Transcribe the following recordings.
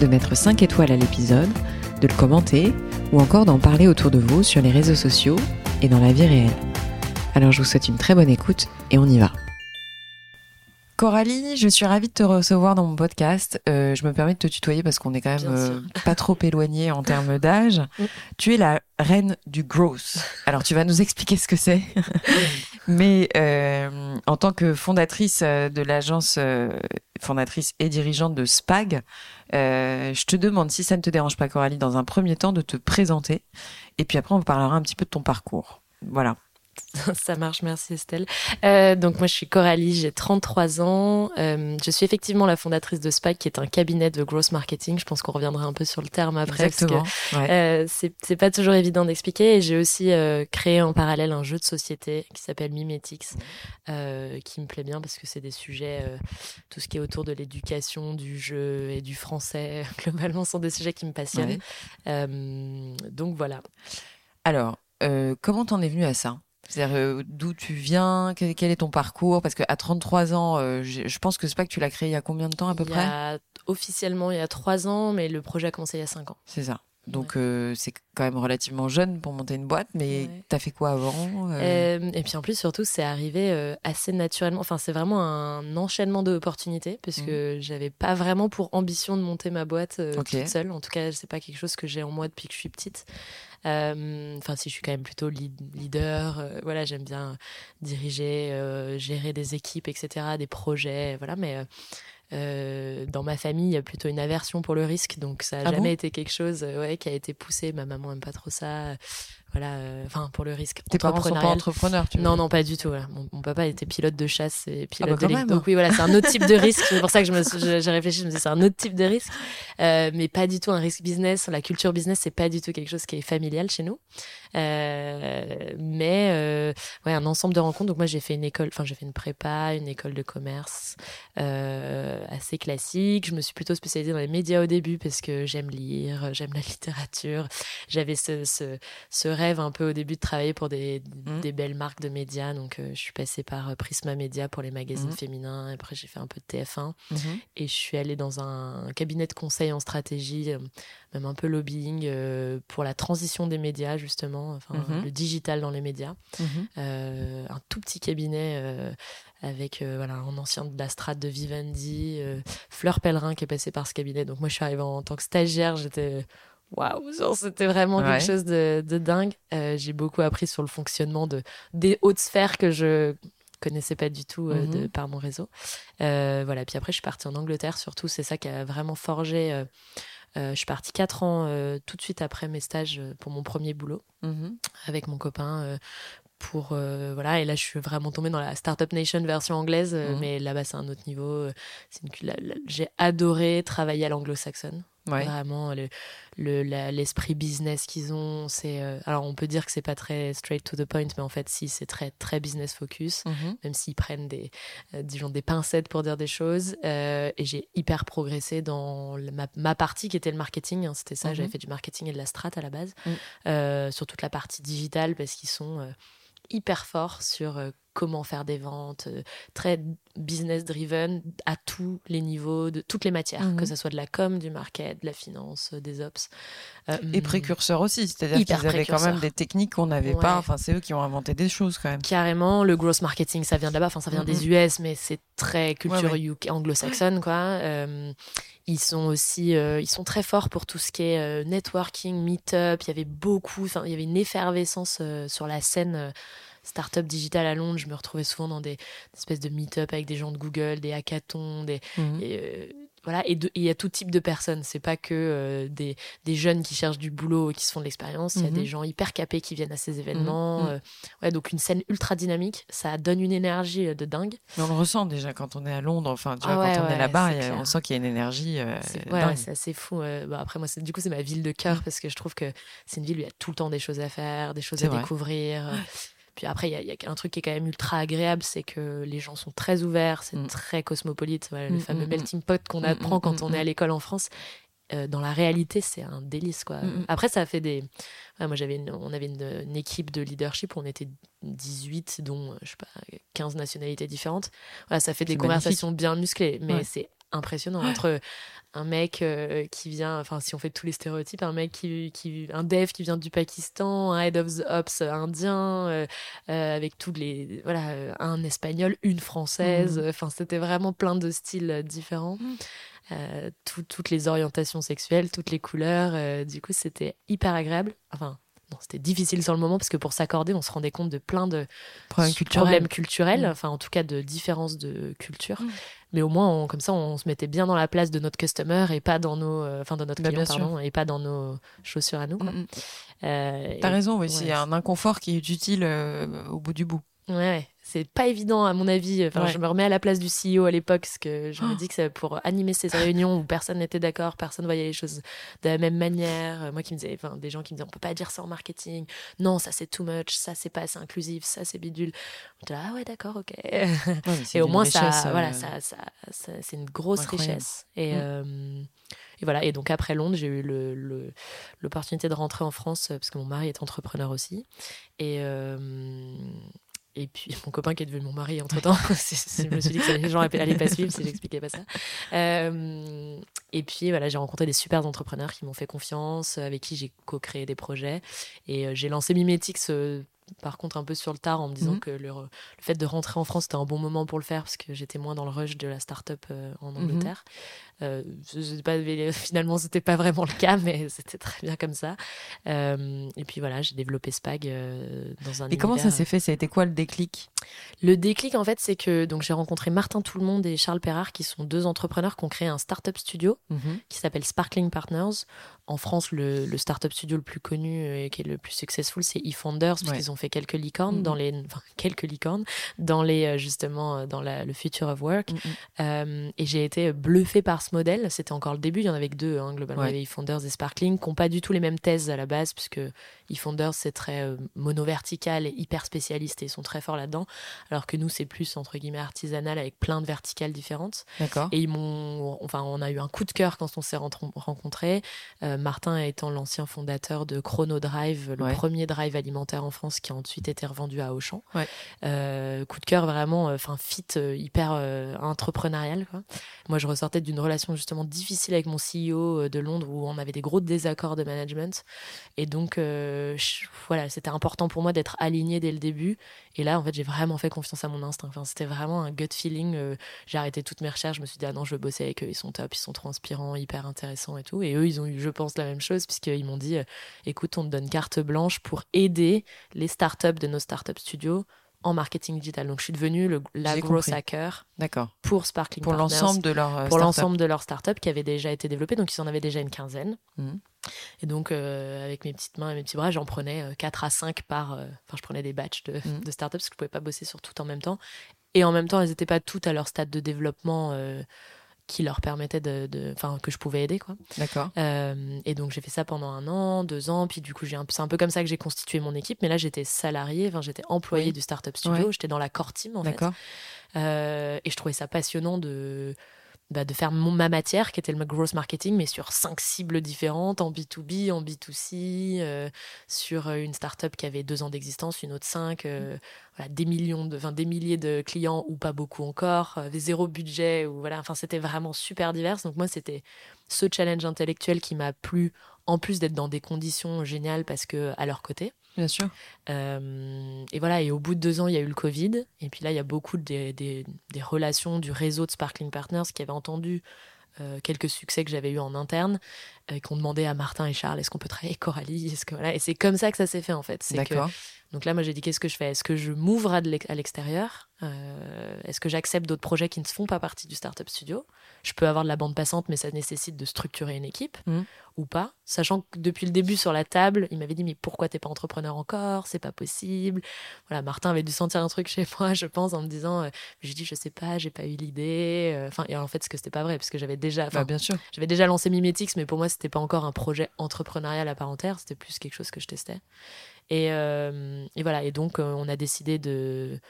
de mettre 5 étoiles à l'épisode, de le commenter ou encore d'en parler autour de vous sur les réseaux sociaux et dans la vie réelle. Alors je vous souhaite une très bonne écoute et on y va. Coralie, je suis ravie de te recevoir dans mon podcast. Euh, je me permets de te tutoyer parce qu'on est quand même euh, pas trop éloigné en termes d'âge. Tu es la reine du growth. Alors tu vas nous expliquer ce que c'est. Mais euh, en tant que fondatrice de l'agence, fondatrice et dirigeante de SPAG, je te demande si ça ne te dérange pas, Coralie, dans un premier temps de te présenter. Et puis après, on parlera un petit peu de ton parcours. Voilà. Ça marche, merci Estelle. Euh, donc moi je suis Coralie, j'ai 33 ans. Euh, je suis effectivement la fondatrice de Spike, qui est un cabinet de growth marketing. Je pense qu'on reviendra un peu sur le terme après. Exactement. Parce que, euh, c'est pas toujours évident d'expliquer. Et j'ai aussi créé en parallèle un jeu de société qui s'appelle Mimetix, euh, qui me plaît bien parce que c'est des sujets, tout ce qui est autour de l'éducation, du jeu et du français, globalement, sont des sujets qui me passionnent. donc voilà. Alors, comment t'en es venu à ça? C'est-à-dire euh, d'où tu viens, quel, est ton parcours? Parce qu'à 33 ans, euh, je pense que c'est pas que tu l'as créé il y a combien de temps à peu près? Officiellement, il y a 3 ans, mais le projet a commencé il y a 5 ans. C'est ça. Donc euh, c'est quand même relativement jeune pour monter une boîte, mais tu as fait quoi avant Et puis en plus, surtout, c'est arrivé assez naturellement. Enfin, c'est vraiment un enchaînement d'opportunités, parce mmh. j'avais pas vraiment pour ambition de monter ma boîte toute seule. En tout cas, c'est pas quelque chose que j'ai en moi depuis que je suis petite. Euh, enfin, si je suis quand même plutôt leader, euh, voilà, j'aime bien diriger, euh, gérer des équipes, etc., des projets, voilà, mais. dans ma famille, il y a plutôt une aversion pour le risque, donc ça n'a ah jamais été quelque chose ouais, qui a été poussé. Ma maman aime pas trop ça voilà euh, enfin pour le risque tes parents sont pas entrepreneurs tu non non pas du tout mon, papa était pilote de chasse et pilote ah bah donc oui voilà c'est un autre type de risque. C'est pour ça que je me j'ai réfléchi je me dis c'est un autre type de risque. Euh, mais pas du tout un risque business. La culture business c'est pas du tout quelque chose qui est familial chez nous mais euh, ouais un ensemble de rencontres donc moi j'ai fait une école enfin j'ai fait une prépa une école de commerce euh, assez classique je me suis plutôt spécialisée dans les médias au début parce que j'aime lire j'aime la littérature j'avais ce, ce, ce rêve un peu au début de travailler pour des, mmh. des belles marques de médias. Donc, euh, je suis passée par euh, Prisma Media pour les magazines mmh. féminins. Après, j'ai fait un peu de TF1. Mmh. Et je suis allée dans un, cabinet de conseil en stratégie, euh, même un peu lobbying pour la transition des médias, justement, enfin, le digital dans les médias. un tout petit cabinet avec voilà, un ancien de la strate de Vivendi, Fleur Pellerin qui est passée par ce cabinet. Donc, moi, je suis arrivée en tant que stagiaire. J'étais waouh, c'était vraiment quelque chose de, dingue. Euh, j'ai beaucoup appris sur le fonctionnement de, des hautes sphères que je connaissais pas du tout euh, de, mhm. par mon réseau. Euh, voilà, puis après, je suis partie en Angleterre, surtout, c'est ça qui a vraiment forgé. Je suis partie quatre ans tout de suite après mes stages pour mon premier boulot mhm. avec mon copain pour voilà et là je suis vraiment tombée dans la startup nation version anglaise mhm. mais là-bas c'est un autre niveau c'est j'ai adoré travailler à l'anglo-saxonne Vraiment, l'esprit le, business qu'ils ont, c'est. Euh, alors, on peut dire que c'est pas très straight to the point, mais en fait, si, c'est très, très business focus, mhm. même s'ils prennent des, euh, disons, des pincettes pour dire des choses. Euh, et j'ai hyper progressé dans ma, ma, partie qui était le marketing. Hein, C'était ça, j'avais mhm. fait du marketing et de la strat à la base, mm. sur toute la partie digitale, parce qu'ils sont hyper forts sur comment faire des ventes, euh, très business driven à tous les niveaux, de toutes les matières, que mhm. ce soit de la com, du market, de la finance, euh, des ops. Euh, et précurseurs aussi, c'est-à-dire qu'ils avaient quand même des techniques qu'on n'avait pas. Enfin, c'est eux qui ont inventé des choses quand même. Carrément, le growth marketing, ça vient de là-bas. Enfin, ça vient des mhm. US, mais c'est très culture anglo-saxonne, quoi. ils sont aussi, ils sont très forts pour tout ce qui est networking, meet-up. Il y avait beaucoup, il y avait une effervescence sur la scène start-up digital à Londres, je me retrouvais souvent dans des, espèces de meet-up avec des gens de Google, des hackathons, des, mhm. euh, voilà, et il y a tout type de personnes. C'est pas que euh, des, des, jeunes qui cherchent du boulot et qui se font de l'expérience. Il y a des mhm. gens hyper capés qui viennent à ces événements. Mhm. Euh, ouais, donc une scène ultra dynamique, ça donne une énergie de dingue. on le ressent déjà quand on est à Londres. Enfin, tu vois, ah quand on est là-bas, on sent qu'il y a une énergie. ouais, c'est assez fou. Bah, après, moi, du coup, c'est ma ville de cœur mm. parce que je trouve que c'est une ville où il y a tout le temps des choses à faire, des choses à découvrir. Puis après, il y, a un truc qui est quand même ultra agréable, c'est que les gens sont très ouverts, c'est mm. très cosmopolite, le mm, fameux mm, melting pot qu'on apprend quand on est à l'école en France. Euh, dans la réalité, c'est un délice. Quoi. Après, ça a fait des. moi, j'avais on avait une, équipe de leadership où on était 18, dont je sais pas, 15 nationalités différentes. Voilà, ça fait des conversations bien musclées, mais c'est impressionnant entre un mec euh, qui vient, enfin si on fait tous les stéréotypes, un mec qui, qui un dev qui vient du Pakistan, un head of the ops indien, euh, euh, avec tous les, voilà, un espagnol, une française, mmh. enfin c'était vraiment plein de styles différents. Mmh. toutes les orientations sexuelles, toutes les couleurs. du coup, c'était hyper agréable. Enfin, c'était difficile sur le moment parce que pour s'accorder, on se rendait compte de plein de problèmes culturels, mm. enfin en tout cas de différences de culture. Mais au moins, comme ça, on se mettait bien dans la place de notre customer et pas dans nos, euh, enfin de notre bah, client, pardon, et pas dans nos chaussures à nous. Mm, euh, T'as raison, oui, c'est un inconfort qui est utile euh, au bout du bout. Ouais, c'est pas évident à mon avis. Enfin, je me remets à la place du CEO à l'époque, parce que je me oh. dis que c'est pour animer ces réunions où personne n'était d'accord, personne voyait les choses de la même manière. Moi qui me disais, enfin, des gens qui me disaient, on peut pas dire ça en marketing. Non, ça c'est too much, ça c'est pas assez inclusif, ça c'est bidule. On ah ouais, d'accord, ok. et au moins ça, voilà, euh, ça, ça, c'est une grosse richesse. Et mm. euh, et voilà. Et donc après Londres, j'ai eu l'opportunité de rentrer en France parce que mon mari est entrepreneur aussi. Et, euh, et puis mon copain qui est devenu mon mari entre temps, je me suis dit que les gens allaient pas suivre si j'expliquais pas ça. Euh, et puis voilà, j'ai rencontré des super entrepreneurs qui m'ont fait confiance, avec qui j'ai co-créé des projets. Et euh, j'ai lancé Mimetix par contre un peu sur le tard en me disant mhm. que le, fait de rentrer en France c'était un bon moment pour le faire parce que j'étais moins dans le rush de la start-up euh, en mhm. Angleterre. Euh, pas, finalement, c'était pas vraiment le cas, mais c'était très bien comme ça. Euh, et puis voilà, j'ai développé Spag euh, dans un. Et comment ça s'est fait? Ça a été quoi le déclic? Le déclic, en fait, c'est que donc j'ai rencontré Martin Tout-le-Monde et Charles Perrard, qui sont deux entrepreneurs qui ont créé un startup studio mhm. qui s'appelle Sparkling Partners. En France, le, le startup studio le plus connu et qui est le plus successful, c'est eFounders, parce qu'ils ont fait quelques licornes mhm. dans les, enfin, quelques licornes dans les justement dans la, le future of work. Mhm. et j'ai été bluffé par ce modèle. C'était encore le début, il y en avait que deux, hein, globalement. Il y avait eFounders et Sparkling, qui n'ont pas du tout les mêmes thèses à la base, puisque eFounders, c'est très euh, mono-vertical et hyper spécialiste, et ils sont très forts là-dedans. Alors que nous, c'est plus, entre guillemets, artisanal, avec plein de verticales différentes. D'accord. Et ils m'ont. Enfin, on a eu un coup de cœur quand on s'est rencontrés. Euh, Martin étant l'ancien fondateur de Chrono Drive, le premier drive alimentaire en France, qui a ensuite été revendu à Auchan. Euh, coup de cœur vraiment, enfin, fit, hyper entrepreneurial. Quoi. Moi, je ressortais d'une relation justement difficile avec mon CEO euh, de Londres où on avait des gros désaccords de management. Et donc, euh, voilà, c'était important pour moi d'être aligné dès le début. Et là, en fait, j'ai vraiment fait confiance à mon instinct. C'était vraiment un gut feeling. Euh, j'ai arrêté toutes mes recherches. Je me suis dit, ah non, je veux bosser avec eux. Ils sont top, ils sont trop inspirants, hyper intéressants et tout. Et eux, ils ont eu, je pense, la même chose puisqu'ils m'ont dit, écoute, on te donne carte blanche pour aider les startups de nos startup studios en marketing digital. Donc, je suis devenue le, la grosse hacker pour Sparkling Pour l'ensemble de leur euh, Pour l'ensemble de leurs startups qui avaient déjà été développées. Donc, ils en avaient déjà une quinzaine. Mhm. Et donc, euh, avec mes petites mains et mes petits bras, j'en prenais 4 euh, à 5 par... Enfin, je prenais des batchs de, mhm. de startups parce que je pouvais pas bosser sur tout en même temps. Et en même temps, elles n'étaient pas toutes à leur stade de développement qui leur permettait de, enfin que je pouvais aider quoi. D'accord. Euh, et donc j'ai fait ça pendant un an, deux ans, puis du coup j'ai c'est un peu comme ça que j'ai constitué mon équipe. Mais là j'étais salarié, enfin j'étais employé du startup studio, j'étais dans la core team en fait. Euh, et je trouvais ça passionnant de bah, de faire mon, ma matière, qui était le gross marketing, mais sur cinq cibles différentes, en B2B, en B2C, euh, sur euh, une startup qui avait deux ans d'existence, une autre cinq, euh, voilà, des millions de, enfin, des milliers de clients ou pas beaucoup encore, zéro budget, ou voilà, enfin, c'était vraiment super divers. Donc, moi, c'était ce challenge intellectuel qui m'a plu, en plus d'être dans des conditions géniales parce que à leur côté. Bien sûr. Euh, et voilà, et au bout de deux ans, il y a eu le Covid. Et puis là, il y a beaucoup des, des, relations du réseau de Sparkling Partners qui avaient entendu euh, quelques succès que j'avais eu en interne, euh, qui ont demandé à Martin et Charles est-ce qu'on peut travailler avec Coralie? Est-ce que, voilà. Et c'est comme ça que ça s'est fait en fait. C'est que Donc là, moi, j'ai dit qu'est-ce que je fais? Est-ce que je m'ouvre à l'extérieur? Euh, Est-ce que j'accepte d'autres projets qui ne font pas partie du startup studio? Je peux avoir de la bande passante, mais ça nécessite de structurer une équipe mmh. ou pas? Sachant que depuis le début sur la table, il m'avait dit mais pourquoi t'es pas entrepreneur encore? C'est pas possible. Voilà, Martin avait dû sentir un truc chez moi, je pense, en me disant. Euh, j'ai dit je sais pas, j'ai pas eu l'idée. Euh, enfin, et en fait, ce que c'était pas vrai, parce que j'avais déjà. Bah, bien sûr. J'avais déjà lancé Mimetix, mais pour moi, c'était pas encore un projet entrepreneurial à part entière. C'était plus quelque chose que je testais. Et, euh, et voilà. Et donc, on a décidé de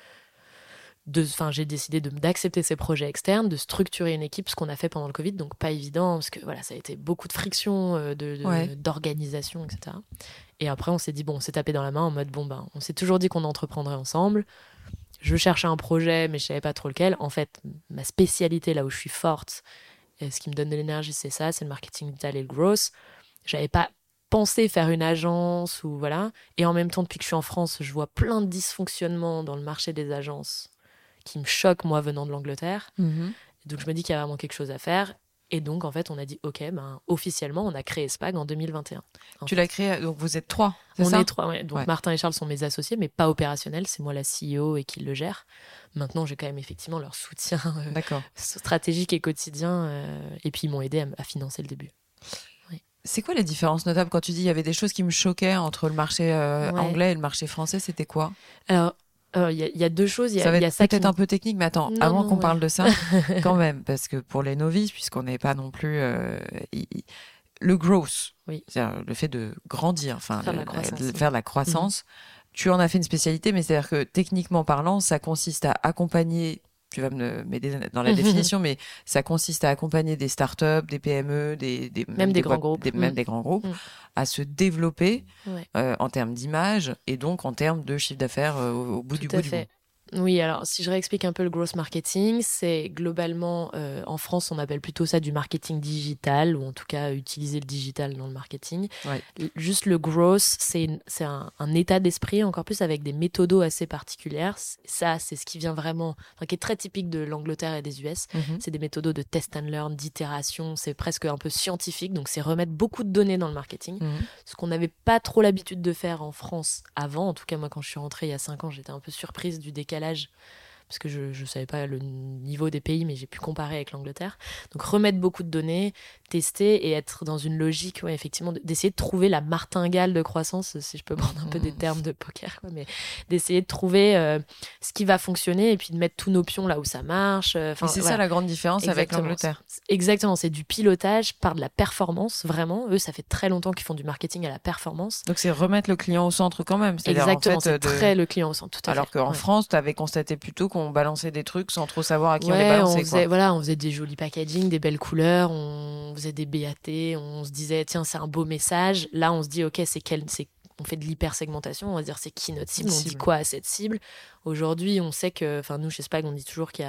enfin j'ai décidé d'accepter ces projets externes, de structurer une équipe, ce qu'on a fait pendant le Covid, donc pas évident parce que voilà ça a été beaucoup de friction, euh, de d'organisation, etc. Et après on s'est dit bon, on s'est tapé dans la main en mode bon ben on s'est toujours dit qu'on entreprendrait ensemble. Je cherchais un projet mais je savais pas trop lequel. En fait ma spécialité là où je suis forte, et ce qui me donne de l'énergie c'est ça, c'est le marketing digital et le growth. J'avais pas pensé faire une agence ou voilà. Et en même temps, depuis que je suis en France, je vois plein de dysfonctionnements dans le marché des agences qui me choque, moi, venant de l'Angleterre. Mhm. Donc, je me dis qu'il y a vraiment quelque chose à faire. Et donc, en fait, on a dit, OK, ben, officiellement, on a créé SPAG en 2021. tu l'as créé, donc vous êtes trois On est trois, ouais. Donc, Martin et Charles sont mes associés, mais pas opérationnels. C'est moi la CEO et qui le gère. Maintenant, j'ai quand même effectivement leur soutien euh, stratégique et quotidien. Euh, et puis, ils m'ont aidé à, financer le début. C'est quoi les différences notables quand tu dis il y avait des choses qui me choquaient entre le marché euh, anglais et le marché français C'était quoi? Alors, il euh, y, a deux choses. Y a, ça va être peut-être un peu technique, mais attends, avant qu'on parle de ça, quand même, parce que pour les novices, puisqu'on n'est pas non plus euh, le growth, oui. le fait de grandir, enfin, faire, de faire de la croissance. Mhm. Tu en as fait une spécialité, mais c'est-à-dire que techniquement parlant, ça consiste à accompagner tu vas me m'aider dans la définition, mais ça consiste à accompagner des startups, des PME, des, même, des, grands groupes, même mm. des grands groupes, mm. à se développer euh, en termes d'image et donc en termes de chiffre d'affaires euh, au, bout du bout du bout. Oui, alors si je réexplique un peu le growth marketing, c'est globalement, euh, en France, on appelle plutôt ça du marketing digital, ou en tout cas utiliser le digital dans le marketing. Juste le growth, c'est un, un, état d'esprit, encore plus avec des méthodos assez particulières. Ça, c'est ce qui vient vraiment, enfin, qui est très typique de l'Angleterre et des US. Mhm. C'est des méthodos de test and learn, d'itération, c'est presque un peu scientifique, donc c'est remettre beaucoup de données dans le marketing, mhm. ce qu'on n'avait pas trop l'habitude de faire en France avant. En tout cas, moi, quand je suis rentrée il y a cinq ans, j'étais un peu surprise du décalage l'âge parce que je ne savais pas le niveau des pays, mais j'ai pu comparer avec l'Angleterre. Donc remettre beaucoup de données, tester et être dans une logique, ouais, effectivement, d'essayer de trouver la martingale de croissance, si je peux prendre un peu des mmh. termes de poker, mais d'essayer de trouver euh, ce qui va fonctionner et puis de mettre tous nos pions là où ça marche. Euh, et c'est ça la grande différence avec l'Angleterre. Exactement, c'est du pilotage par de la performance, vraiment. Eux, ça fait très longtemps qu'ils font du marketing à la performance. Donc c'est remettre le client au centre quand même. Exactement, en fait, c'est très le client au centre. Tout Alors qu'en France, tu avais constaté plutôt qu'on on balançait des trucs sans trop savoir à qui on les balançait. On faisait, Voilà, on faisait des jolis packaging, des belles couleurs, on faisait des BAT, on se disait tiens c'est un beau message. Là on se dit ok c'est quel, c'est on fait de l'hypersegmentation, on va dire c'est qui notre cible, on dit quoi à cette cible? Aujourd'hui, on sait que, enfin nous chez Spag, on dit toujours qu'il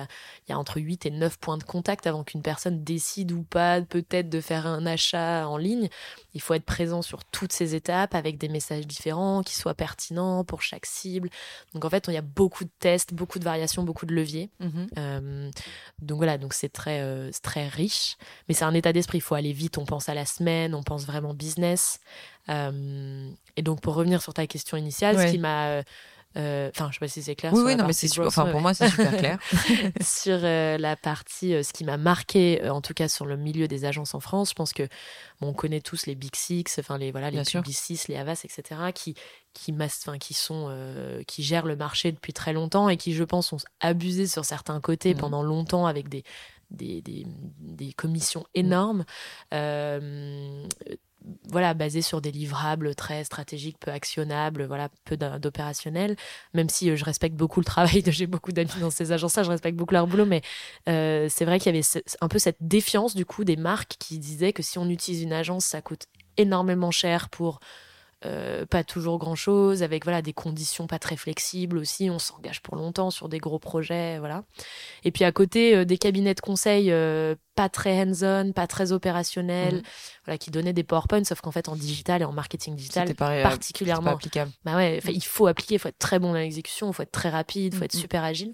y, a, entre 8 et 9 points de contact avant qu'une personne décide ou pas peut-être de faire un achat en ligne. Il faut être présent sur toutes ces étapes avec des messages différents qui soient pertinents pour chaque cible. Donc en fait, il y a beaucoup de tests, beaucoup de variations, beaucoup de leviers. Mhm. Euh, donc voilà, donc c'est très, euh, très riche, mais c'est un état d'esprit. Il faut aller vite, on pense à la semaine, on pense vraiment business. Euh, et donc, pour revenir sur ta question initiale, ce qui m'a. Euh, euh, enfin, je sais pas si c'est clair. Oui, oui, non, mais c'est Enfin, pour moi, c'est super clair. sur la partie, ce qui m'a marqué, en tout cas sur le milieu des agences en France, je pense que bon, on connaît tous les Big Six, enfin les voilà, les Publicis, les Havas, etc., qui qui, enfin, qui sont qui gèrent le marché depuis très longtemps et qui, je pense, ont abusé sur certains côtés mmh. pendant longtemps avec des des, des, des commissions énormes. Euh, voilà, basé sur des livrables très stratégiques, peu actionnables, voilà, peu d'opérationnel. Même si euh, je respecte beaucoup le travail, j'ai beaucoup d'amis dans ces agences-là, je respecte beaucoup leur boulot, mais euh, c'est vrai qu'il y avait un peu cette défiance du coup des marques qui disaient que si on utilise une agence, ça coûte énormément cher pour euh, pas toujours grand chose, avec voilà des conditions pas très flexibles aussi. On s'engage pour longtemps sur des gros projets, voilà. Et puis à côté euh, des cabinets de conseil euh, pas très hands-on, pas très opérationnels, mmh. voilà, qui donnaient des PowerPoint, sauf qu'en fait en digital et en marketing digital, particulièrement, applicable. Bah ouais, il faut appliquer, il faut être très bon dans l'exécution, il faut être très rapide, il faut être super agile.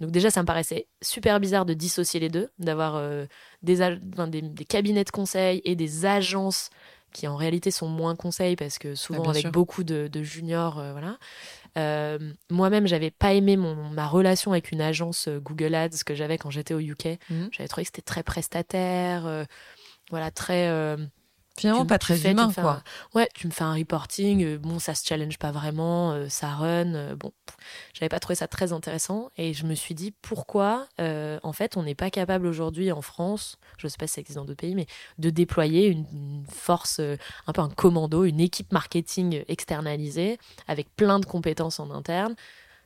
Donc déjà, ça me paraissait super bizarre de dissocier les deux, d'avoir des, des, des cabinets de conseil et des agences qui en réalité sont moins conseils parce que souvent avec beaucoup de, juniors, euh, voilà. Euh, moi-même, j'avais pas aimé mon, ma relation avec une agence euh, Google Ads que j'avais quand j'étais au UK. Mhm. J'avais trouvé que c'était très prestataire, voilà, très Finalement, pas très humain, quoi. Ouais, tu me fais un reporting, euh, bon, ça se challenge pas vraiment, euh, ça run, euh, bon, j'avais pas trouvé ça très intéressant et je me suis dit pourquoi, en fait, on n'est pas capable aujourd'hui en France, je sais pas si ça existe dans d'autres pays, mais de déployer une, une force, un peu un commando, une équipe marketing externalisée avec plein de compétences en interne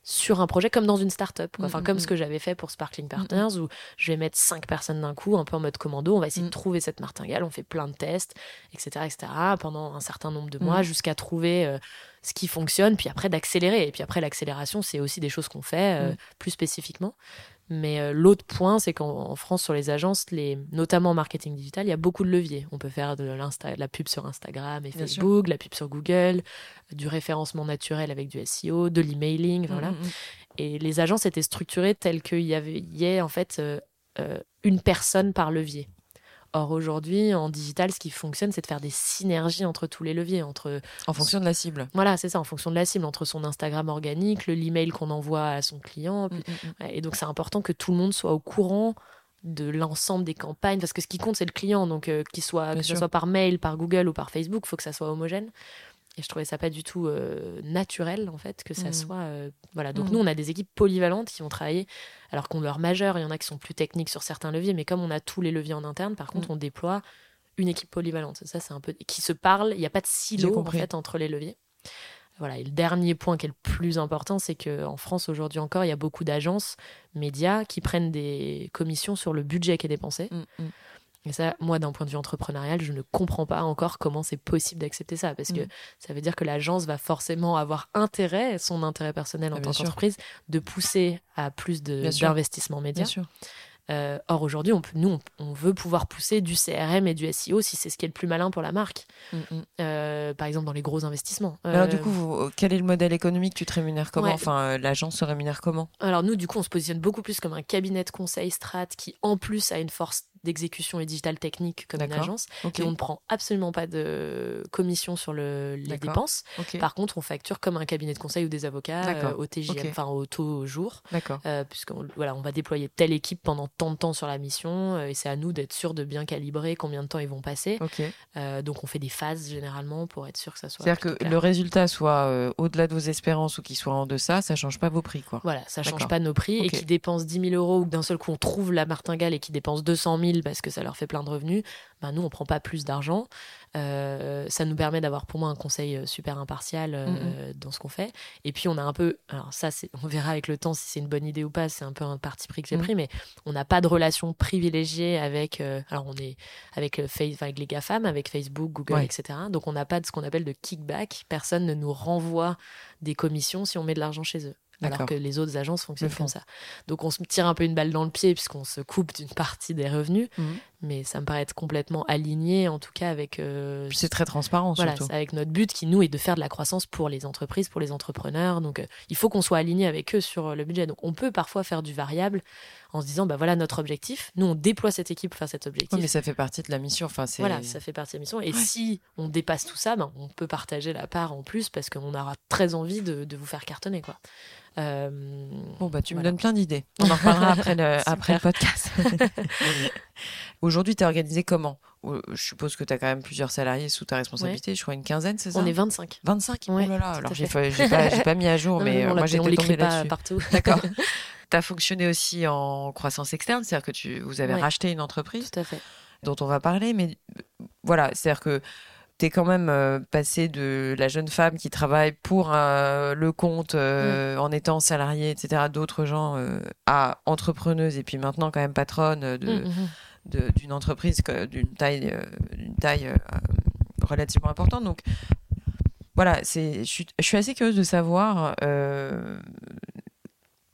sur un projet comme dans une start-up. Enfin, mm, comme mm, ce mm. que j'avais fait pour Sparkling Partners, où je vais mettre cinq personnes d'un coup, un peu en mode commando. On va essayer de trouver cette martingale. On fait plein de tests, etc., etc., pendant un certain nombre de mois, jusqu'à trouver euh, ce qui fonctionne, puis après d'accélérer. Et puis après, l'accélération, c'est aussi des choses qu'on fait euh, plus spécifiquement. Mais euh, l'autre point, c'est qu'en France, sur les agences, les, notamment en marketing digital, il y a beaucoup de leviers. On peut faire de, la pub sur Instagram et Facebook, la pub sur Google, du référencement naturel avec du SEO, de l'emailing, voilà. Mm, mm, mm. Et les agences étaient structurées telles qu'il y avait y ait, en fait euh, euh, une personne par levier. Or aujourd'hui, en digital, ce qui fonctionne, c'est de faire des synergies entre tous les leviers, entre en fonction de la cible. Voilà, c'est ça, en fonction de la cible, entre son Instagram organique, le email qu'on envoie à son client. Mm, mm, mm. Et donc c'est important que tout le monde soit au courant de l'ensemble des campagnes, parce que ce qui compte c'est le client, donc euh, qu'il soit que ce soit par mail, par Google ou par Facebook, il faut que ça soit homogène. Et je trouvais ça pas du tout euh, naturel, en fait, que ça mmh. soit. Euh, voilà. Donc, mmh. nous, on a des équipes polyvalentes qui vont travailler, alors qu'on leur majeur, il y en a qui sont plus techniques sur certains leviers, mais comme on a tous les leviers en interne, par contre, mmh. on déploie une équipe polyvalente. Ça, c'est un peu. qui se parle, il n'y a pas de silo, en fait, entre les leviers. Voilà. Et le dernier point qui est le plus important, c'est qu'en France, aujourd'hui encore, il y a beaucoup d'agences médias qui prennent des commissions sur le budget qui est dépensé. Et ça, moi, d'un point de vue entrepreneurial, je ne comprends pas encore comment c'est possible d'accepter ça. Parce que mm. ça veut dire que l'agence va forcément avoir intérêt, son intérêt personnel en ah, tant qu'entreprise, de pousser à plus d'investissement média. Euh, or, aujourd'hui, on nous, on, veut pouvoir pousser du CRM et du SEO si c'est ce qui est le plus malin pour la marque. Mm, mm. Euh, par exemple, dans les gros investissements. Alors, du euh, coup, quel est le modèle économique? Tu te rémunères comment? Enfin, l'agence se rémunère comment? Alors, nous, du coup, on se positionne beaucoup plus comme un cabinet de conseil strat qui, en plus, a une force d'exécution et digital technique comme une agence. Et on ne prend absolument pas de commission sur le, les dépenses. Par contre, on facture comme un cabinet de conseil ou des avocats euh, au TGM, enfin au taux au jour. Euh, Puisqu'on voilà, on va déployer telle équipe pendant tant de temps sur la mission euh, et c'est à nous d'être sûr de bien calibrer combien de temps ils vont passer. Euh, donc on fait des phases généralement pour être sûr que ça soit. C'est-à-dire que le résultat soit au-delà de vos espérances ou qu'il soit en deçà, ça change pas vos prix. Quoi. Voilà, ça change pas nos prix et qui dépense 10 000 euros ou d'un seul coup on trouve la martingale et qui dépense 200 000 parce que ça leur fait plein de revenus, ben nous, on prend pas plus d'argent. Euh, ça nous permet d'avoir pour moi un conseil euh, super impartial euh, mm-hmm. dans ce qu'on fait. Et puis, on a un peu, alors ça, on verra avec le temps si c'est une bonne idée ou pas, c'est un peu un parti pris que j'ai mm. pris, mais on n'a pas de relation privilégiée avec, alors on est avec, avec les GAFAM, avec Facebook, Google, etc. Donc, on n'a pas de ce qu'on appelle de kickback. Personne ne nous renvoie des commissions si on met de l'argent chez eux alors que les autres agences fonctionnent comme ça. Donc on se tire un peu une balle dans le pied puisqu'on se coupe d'une partie des revenus, mhm. Mais ça me paraît être complètement aligné en tout cas avec. Euh, c'est très transparent voilà, surtout. avec notre but qui nous est de faire de la croissance pour les entreprises, pour les entrepreneurs. Donc euh, il faut qu'on soit aligné avec eux sur le budget. Donc on peut parfois faire du variable en se disant bah voilà notre objectif. Nous on déploie cette équipe pour faire cet objectif. mais ça fait partie de la mission. Enfin voilà, ça fait partie de la mission. Et si on dépasse tout ça, ben, on peut partager la part en plus parce qu'on aura très envie de, de vous faire cartonner quoi. Euh, bon, bah, tu me donnes plein d'idées. On en reparlera après le, après le podcast. Aujourd'hui, tu es organisé comment? Je suppose que tu as quand même plusieurs salariés sous ta responsabilité. Je crois une quinzaine, c'est ça? On est 25. 25 Oh là là, alors j'ai pas, pas, mis à jour, mais euh, moi j'étais tombée là-dessus. partout. D'accord. tu as fonctionné aussi en croissance externe, c'est-à-dire que tu, vous avez racheté une entreprise. Tout à fait. Dont on va parler, mais voilà, c'est-à-dire que t'es quand même euh, passé de la jeune femme qui travaille pour euh, le compte euh, mm. en étant salariée, etc., d'autres gens, à entrepreneuse et puis maintenant quand même patronne de, mm, mm, d'une entreprise d'une taille, d'une taille relativement importante. Donc voilà, je suis, je suis assez curieuse de savoir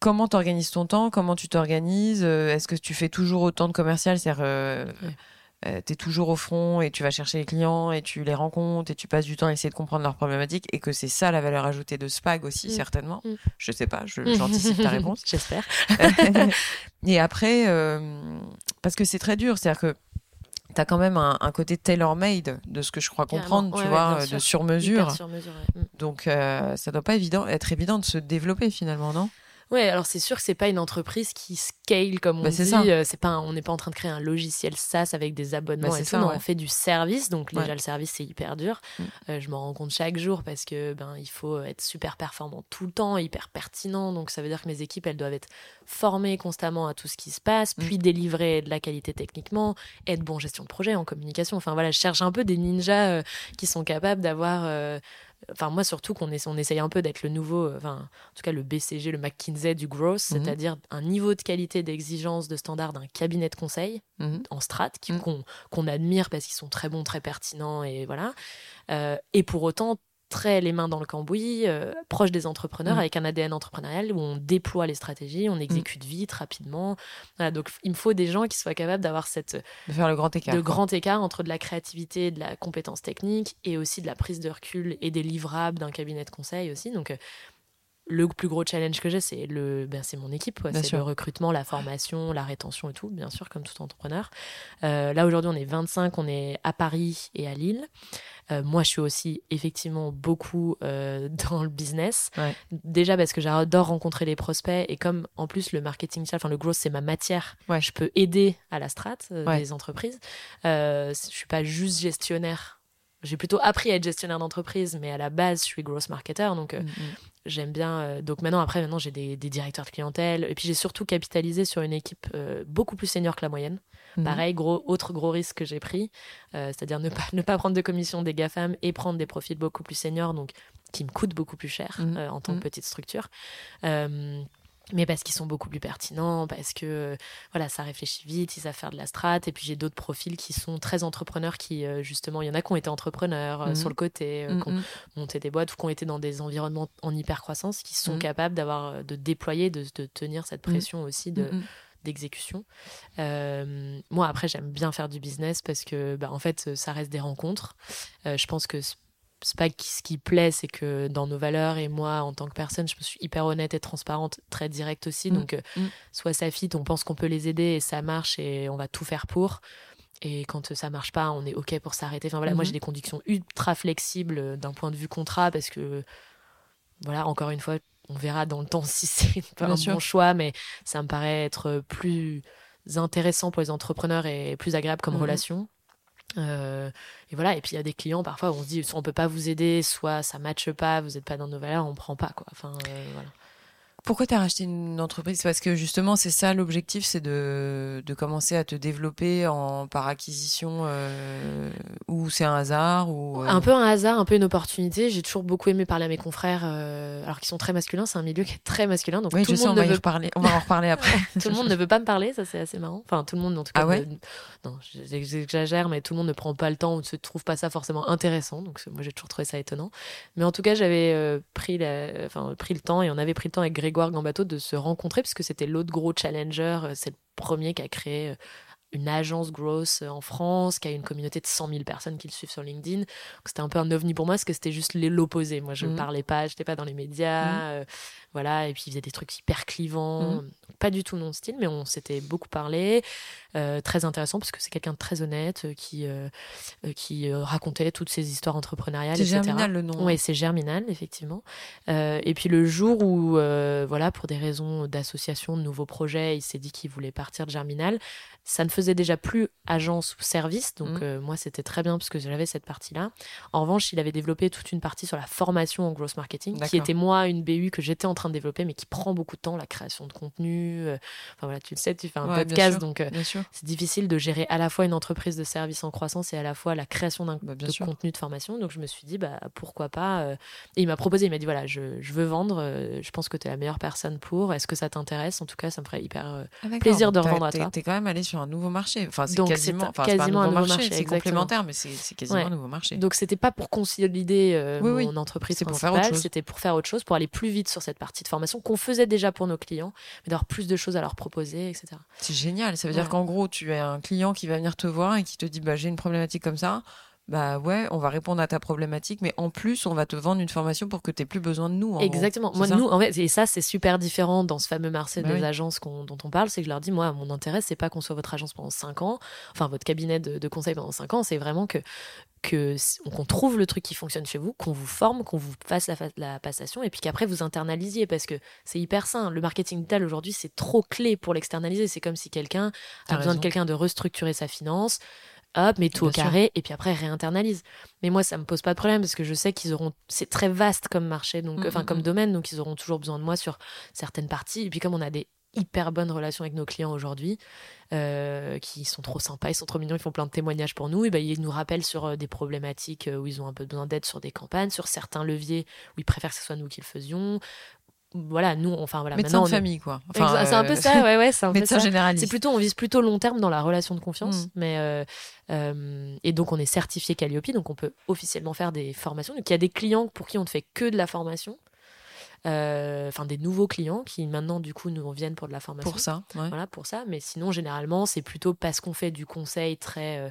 comment tu organises ton temps, comment tu t'organises, est-ce que tu fais toujours autant de commercial, c'est-à-dire euh, tu es toujours au front et tu vas chercher les clients et tu les rencontres et tu passes du temps à essayer de comprendre leurs problématiques et que c'est ça la valeur ajoutée de Spag aussi, mm. certainement. Mm. Je sais pas, j'anticipe ta réponse. J'espère. et après, euh, parce que c'est très dur, c'est-à-dire que tu as quand même un, côté tailor-made de ce que je crois comprendre, tu vois, de sur-mesure. Donc, euh, ça doit pas évident, être évident de se développer finalement, non? Ouais, alors c'est sûr que c'est pas une entreprise qui scale comme on bah, dit. Euh, c'est pas, on n'est pas en train de créer un logiciel SaaS avec des abonnements bah, et tout. On fait du service, donc déjà le service c'est hyper dur. Mm. Euh, je m'en rends compte chaque jour parce que ben il faut être super performant tout le temps, hyper pertinent. Donc ça veut dire que mes équipes elles doivent être formées constamment à tout ce qui se passe, mm. puis délivrer de la qualité techniquement, être bon gestion de projet, en communication. Enfin voilà, je cherche un peu des ninjas euh, qui sont capables d'avoir enfin moi surtout qu'on on essaye un peu d'être le nouveau, euh, enfin en tout cas le BCG, le McKinsey du growth, mhm. c'est-à-dire un niveau de qualité, d'exigence, de standard d'un cabinet de conseil mhm. en strat mhm. qu'on admire parce qu'ils sont très bons, très pertinents et voilà. Euh, et pour autant très les mains dans le cambouis, euh, proche des entrepreneurs, mm. avec un ADN entrepreneurial où on déploie les stratégies, on mm. exécute vite, rapidement. donc il me faut des gens qui soient capables d'avoir cette de faire le grand écart, de grand écart entre de la créativité, de la compétence technique et aussi de la prise de recul et des livrables d'un cabinet de conseil aussi. Donc euh, le plus gros challenge que j'ai, c'est le, ben, c'est mon équipe, c'est le recrutement, la formation, la rétention et tout, bien sûr, comme tout entrepreneur. Euh, là aujourd'hui, on est 25, on est à Paris et à Lille. Euh, moi, je suis aussi effectivement beaucoup euh, dans le business. Déjà parce que j'adore rencontrer les prospects et comme en plus le marketing, enfin le growth, c'est ma matière. Je peux aider à la strat des entreprises. je suis pas juste gestionnaire j'ai plutôt appris à être gestionnaire d'entreprise, mais à la base, je suis gross marketer. Donc, mm, mm j'aime bien. Euh, donc maintenant, après, maintenant, j'ai des, directeurs de clientèle. Et puis, j'ai surtout capitalisé sur une équipe euh, beaucoup plus senior que la moyenne. Mhm. Pareil, gros, autre gros risque que j'ai pris, euh, c'est-à-dire ne pas, ne pas prendre de commission des GAFAM et prendre des profils beaucoup plus seniors, donc qui me coûtent beaucoup plus cher en tant que petite structure mais parce qu'ils sont beaucoup plus pertinents, parce que voilà, ça réfléchit vite, ils savent faire de la strat. Et puis j'ai d'autres profils qui sont très entrepreneurs, qui euh, justement, il y en a qui ont été entrepreneurs euh, sur mhm. le côté, euh, qui ont monté des boîtes ou qui ont été dans des environnements en hyper croissance, qui sont mhm. capables d'avoir, de déployer, de, de, tenir cette pression aussi de d'exécution. moi, après, j'aime bien faire du business parce que, bah, en fait, ça reste des rencontres. je pense que c'est pas ce qui plaît, c'est que dans nos valeurs et moi en tant que personne, je me suis hyper honnête et transparente, très directe aussi. Mm. Donc, euh, mm. soit ça fit, on pense qu'on peut les aider et ça marche et on va tout faire pour. Et quand ça marche pas, on est ok pour s'arrêter. Enfin voilà, moi j'ai mm-hmm. des conditions ultra flexibles euh, d'un point de vue contrat parce que voilà, encore une fois, on verra dans le temps si c'est pas un bon choix, mais ça me paraît être plus intéressant pour les entrepreneurs et plus agréable comme mm-hmm. relation. Euh, et voilà, et puis il y a des clients parfois où on se dit soit on peut pas vous aider, soit ça matche pas, vous n'êtes pas dans nos valeurs, on prend pas quoi. Enfin euh, voilà. Pourquoi tu as racheté une entreprise? Parce que justement, c'est ça l'objectif, c'est de, de, commencer à te développer en, par acquisition euh, ou c'est un hasard ou, euh? Un peu un hasard, un peu une opportunité. J'ai toujours beaucoup aimé parler à mes confrères, euh, alors qu'ils sont très masculins. C'est un milieu qui est très masculin. Donc oui, tout je le monde on, va veut... reparler. on va en reparler après. tout le monde ne veut pas me parler, ça c'est assez marrant. Enfin, tout le monde en tout cas. Ah ouais Non, j'exagère, mais tout le monde ne prend pas le temps ou ne se trouve pas ça forcément intéressant. Donc moi j'ai toujours trouvé ça étonnant. Mais en tout cas, j'avais pris, la... enfin, pris le temps et on avait pris le temps avec Grégoire de se rencontrer, puisque c'était l'autre gros challenger, euh, c'est le premier qui a créé euh, une agence growth euh, en France, qui a une communauté de 100 000 personnes qui le suivent sur LinkedIn. C'était un peu un ovni pour moi, parce que c'était juste l'opposé. Moi, je ne mmh. parlais pas, je n'étais pas dans les médias. Mmh. voilà, et puis il faisait des trucs hyper clivants. Mmh. Pas du tout mon style, mais on s'était beaucoup parlé. Euh, très intéressant parce que c'est quelqu'un de très honnête euh, qui, euh, qui racontait toutes ses histoires entrepreneuriales. C'est Germinal le nom. Oui, c'est Germinal, effectivement. et puis le jour où, voilà, pour des raisons d'association, de nouveaux projets, il s'est dit qu'il voulait partir de Germinal, ça ne faisait déjà plus agence ou service, donc mmh. moi c'était très bien parce que j'avais cette partie-là. En revanche, il avait développé toute une partie sur la formation en growth marketing, qui était moi une BU que j'étais en train de développer, mais qui prend beaucoup de temps, la création de contenu. enfin voilà, tu le sais, tu fais un podcast, donc c'est difficile de gérer à la fois une entreprise de service en croissance et à la fois la création d'un bah, contenu de formation. Donc je me suis dit, bah, pourquoi pas. Euh, et il m'a proposé, il m'a dit, voilà, je, veux vendre, euh, je pense que tu es la meilleure personne pour. Est-ce que ça t'intéresse? En tout cas, ça me ferait hyper euh, ah, plaisir de revendre à toi. Tu es quand même allé sur un nouveau marché. Enfin, c'est quasiment, quasiment un, nouveau marché. c'est complémentaire, mais c'est quasiment un nouveau marché. Donc c'était pas pour consolider mon entreprise principale, c'était pour faire autre chose, pour aller plus vite sur cette partie de formation qu'on faisait déjà pour nos clients, mais d'avoir plus de choses à leur proposer, etc. C'est génial. Ça veut dire qu'en gros, tu as un client qui va venir te voir et qui te dit bah, j'ai une problématique comme ça. Bah ouais, on va répondre à ta problématique, mais en plus, on va te vendre une formation pour que tu plus besoin de nous. Exactement. Moi, nous, en fait, et ça, c'est super différent dans ce fameux marché bah des agences dont on parle, c'est que je leur dis, moi, mon intérêt, c'est pas qu'on soit votre agence pendant 5 ans, enfin, votre cabinet de, conseil pendant 5 ans, c'est vraiment que que qu'on trouve le truc qui fonctionne chez vous, qu'on vous forme, qu'on vous fasse la, la, passation et puis qu'après vous internalisiez parce que c'est hyper sain. Le marketing digital aujourd'hui c'est trop clé pour l'externaliser. C'est comme si quelqu'un a besoin de quelqu'un de restructurer sa finance, hop, met tout au carré, et puis après réinternalise. Mais moi, ça me pose pas de problème parce que je sais qu'ils auront, c'est très vaste comme marché, donc, mm, enfin, mm, comme mm. domaine, donc ils auront toujours besoin de moi sur certaines parties. Et puis, comme on a des hyper bonnes relations avec nos clients aujourd'hui, euh, qui sont trop sympas, ils sont trop mignons, ils font plein de témoignages pour nous, et ben, ils nous rappellent sur euh, des problématiques euh, où ils ont un peu besoin d'aide sur des campagnes, sur certains leviers où ils préfèrent que ce soit nous qui le faisions, voilà, nous, enfin voilà. Médecin de famille, quoi. Enfin, c'est un peu ça, ouais, ouais, c'est un médecin généraliste. C'est plutôt, on vise plutôt long terme dans la relation de confiance, mm. mais euh, euh, et donc on est certifié Calliope, donc on peut officiellement faire des formations. Donc il y a des clients pour qui on ne fait que de la formation, euh, enfin des nouveaux clients qui maintenant du coup nous viennent pour de la formation. Pour ça, voilà pour ça. Mais sinon généralement c'est plutôt parce qu'on fait du conseil très euh,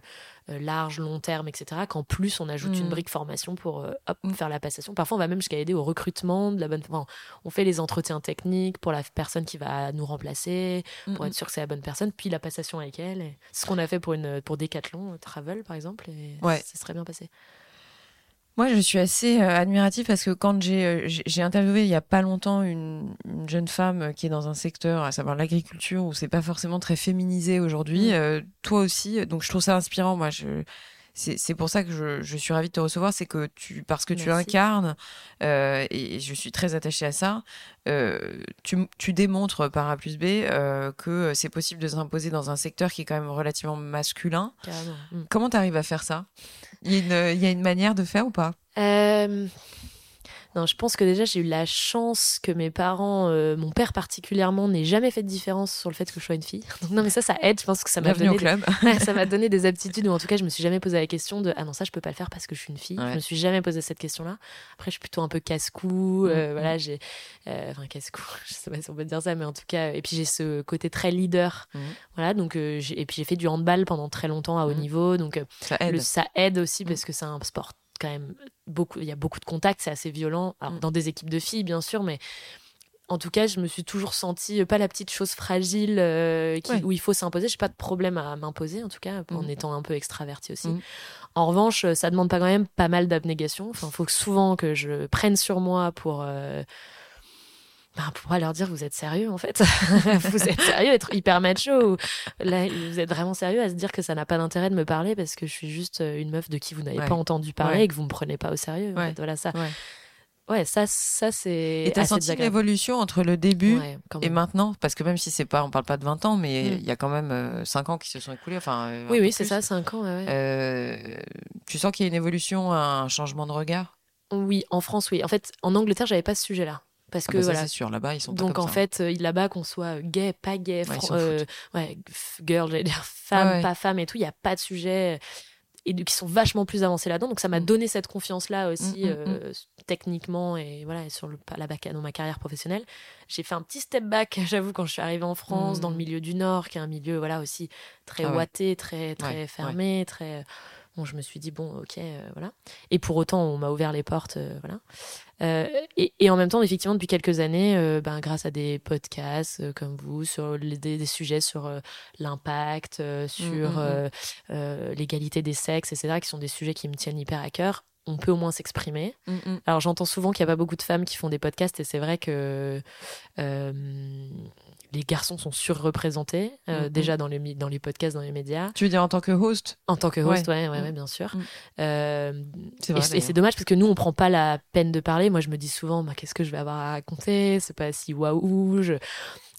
euh, large, long terme, etc. Qu'en plus on ajoute une mm. brique formation pour hop, mm. faire la passation. Parfois on va même jusqu'à aider au recrutement de la bonne. Enfin, on fait les entretiens techniques pour la personne qui va nous remplacer, pour être sûr que c'est la bonne personne, puis la passation avec elle. C'est ce qu'on a fait pour une pour Decathlon Travel par exemple et ouais. ça serait bien passé. Moi, je suis assez euh, admirative parce que quand euh, j'ai interviewé il y a pas longtemps une, une, jeune femme qui est dans un secteur, à savoir l'agriculture, où c'est pas forcément très féminisé aujourd'hui. Mm. Euh, toi aussi, donc je trouve ça inspirant. Moi, je c'est pour ça que je, je, suis ravie de te recevoir, c'est que tu, parce que tu incarnes, euh, et je suis très attachée à ça, euh, tu, tu, démontres par A plus B euh, que c'est possible de s'imposer dans un secteur qui est quand même relativement masculin. Mm. Comment tu arrives à faire ça? Il y, a une, manière de faire ou pas? Euh, non, je pense que déjà j'ai eu la chance que mes parents, euh, mon père particulièrement, n'ait jamais fait de différence sur le fait que je sois une fille. Donc, non, mais ça, ça aide. Je pense que ça m'a donné, des... ça m'a donné des aptitudes ou en tout cas, je me suis jamais posé la question de ah non ça je peux pas le faire parce que je suis une fille. Je me suis jamais posé cette question-là. Après, je suis plutôt un peu casse-cou. Euh, mm, voilà, mm. j'ai euh, enfin casse-cou. Je sais pas si on peut dire ça, mais en tout cas, et puis j'ai ce côté très leader. Mm. Voilà, donc et puis j'ai fait du handball pendant très longtemps à haut niveau, donc ça aide. ça aide aussi parce que c'est un sport quand même beaucoup, il y a beaucoup de contacts, c'est assez violent. Mm. Dans des équipes de filles, bien sûr, mais en tout cas, je me suis toujours sentie euh, pas la petite chose fragile euh, où il faut s'imposer. J'ai pas de problème à m'imposer, en tout cas, en mm. étant un peu extravertie aussi. Mm. En revanche, ça demande pas quand même pas mal d'abnégation. Enfin, faut que souvent que je prenne sur moi pour euh, ben, pourra leur dire vous êtes sérieux en fait. Vous êtes sérieux être hyper macho. Là vous êtes vraiment sérieux à se dire que ça n'a pas d'intérêt de me parler parce que je suis juste euh, une meuf de qui vous n'avez pas entendu parler et que vous me prenez pas au sérieux. Voilà ça. Ouais. ça ça c'est et t'as senti une évolution entre le début et maintenant? Parce que même si c'est pas on parle pas de 20 ans mais mm. il y a quand même 5 euh, ans qui se sont écoulés enfin euh, oui oui c'est ça 5 ans tu sens qu'il y a une évolution un changement de regard? Oui en France oui. En fait en Angleterre j'avais pas ce sujet là parce ah que bah voilà. c'est sûr, là-bas ils sont pas Donc en fait, euh, là-bas qu'on soit gay, pas gay, euh, ouais, girl, j'allais dire femme, pas femme et tout, il y a pas de sujet et qui sont vachement plus avancés là-dedans. Donc ça m'a mm. donné cette confiance-là aussi mm, mm, euh, techniquement et voilà sur le la bac dans ma carrière professionnelle. J'ai fait un petit step back, j'avoue, quand je suis arrivée en France, dans le milieu du Nord, qui est un milieu voilà aussi très ah ouaté, très très fermé, très Bon, je me suis dit bon, ok, voilà. Et pour autant, on m'a ouvert les portes, voilà. Euh, et, en même temps, effectivement, depuis quelques années, euh, ben, grâce à des podcasts euh, comme vous, sur des, sujets sur l'impact, sur mmh, mmh, mmh. l'égalité des sexes, etc., qui sont des sujets qui me tiennent hyper à cœur, on peut au moins s'exprimer. Alors j'entends souvent qu'il n'y a pas beaucoup de femmes qui font des podcasts et c'est vrai que les garçons sont surreprésentés euh, mm-hmm. déjà dans les, dans les podcasts, dans les médias. Tu veux dire en tant que host? En tant que host, ouais, ouais, ouais, bien sûr. Mm. Euh, et c'est dommage parce que nous, on prend pas la peine de parler. Moi, je me dis souvent, bah, qu'est-ce que je vais avoir à raconter? C'est pas si waouh. Je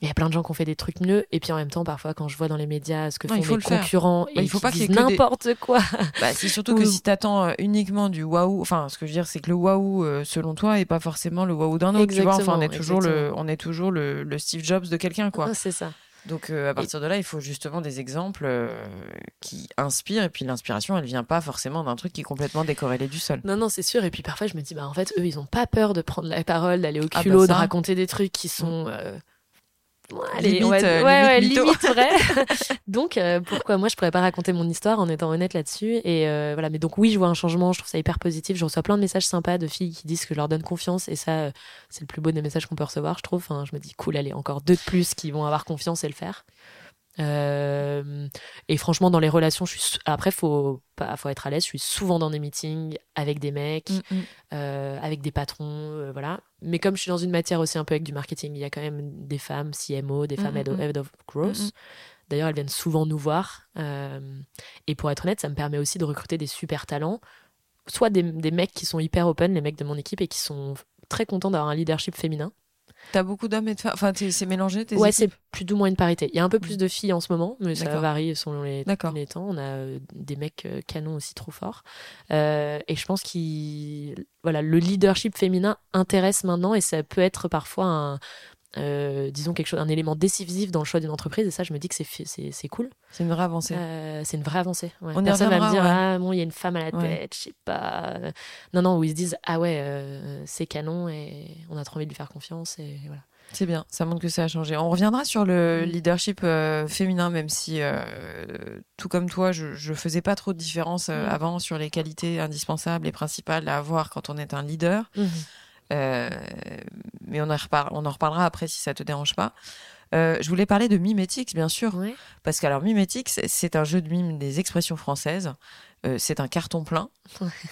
il y a plein de gens qui ont fait des trucs mieux. Et puis en même temps parfois quand je vois dans les médias ce que font les concurrents bah, et il faut pas qu'ils n'importe quoi. Bah, c'est surtout que si t'attends euh, uniquement du waouh enfin ce que je veux dire c'est que le waouh euh, selon toi est pas forcément le waouh d'un autre tu vois. Enfin on est toujours le on est toujours le, le, Steve Jobs de quelqu'un quoi. Ah, c'est ça. Donc euh, à partir de là, il faut justement des exemples qui inspirent. Et puis l'inspiration, elle vient pas forcément d'un truc qui est complètement décorrélé du sol. Non non, c'est sûr. Et puis parfois je me dis bah en fait eux ils ont pas peur de prendre la parole, d'aller au ah, bah culot, de raconter des trucs qui sont limite, ouais, ouais, limite, vrai. donc pourquoi moi je pourrais pas raconter mon histoire en étant honnête là-dessus et voilà. Mais donc oui je vois un changement. Je trouve ça hyper positif. Je reçois plein de messages sympas de filles qui disent que je leur donne confiance et ça c'est le plus beau des messages qu'on peut recevoir je trouve. Enfin, je me dis cool allez encore deux de plus qui vont avoir confiance et le faire euh, et franchement, dans les relations, je suis après faut pas, faut être à l'aise. Je suis souvent dans des meetings avec des mecs, mm, mm. Euh, avec des patrons, euh, voilà. Mais comme je suis dans une matière aussi un peu avec du marketing, il y a quand même des femmes CMO, des femmes mm, head, of, growth. D'ailleurs, elles viennent souvent nous voir. et pour être honnête, ça me permet aussi de recruter des super talents, soit des, des mecs qui sont hyper open, les mecs de mon équipe, et qui sont très contents d'avoir un leadership féminin. T'as beaucoup d'hommes et de femmes? Enfin, c'est mélangé tes Ouais, c'est plus ou moins une parité. Il y a un peu plus de filles en ce moment, mais ça varie selon les, les temps. On a euh, des mecs euh, canons aussi trop forts. Euh, et je pense que voilà, le leadership féminin intéresse maintenant et ça peut être parfois un, euh, disons quelque chose, un élément décisif dans le choix d'une entreprise. Et ça, je me dis que c'est c'est cool. C'est une vraie avancée. Euh, c'est une vraie avancée. On Personne va me dire ah bon, il y a une femme à la tête, je sais pas. Non non, où ils se disent ah ouais, euh, c'est canon et on a trop envie de lui faire confiance et voilà. C'est bien, ça montre que ça a changé. On reviendra sur le mm. leadership féminin, même si, tout comme toi, je, je faisais pas trop de différence mm. avant sur les qualités indispensables et principales à avoir quand on est un leader. Mm-hmm. Euh, mais on en, on en reparlera après si ça te dérange pas. Euh, je voulais parler de Mimetix, bien sûr, parce que alors Mimetix, c'est un jeu de mime des expressions françaises. Euh, c'est un carton plein.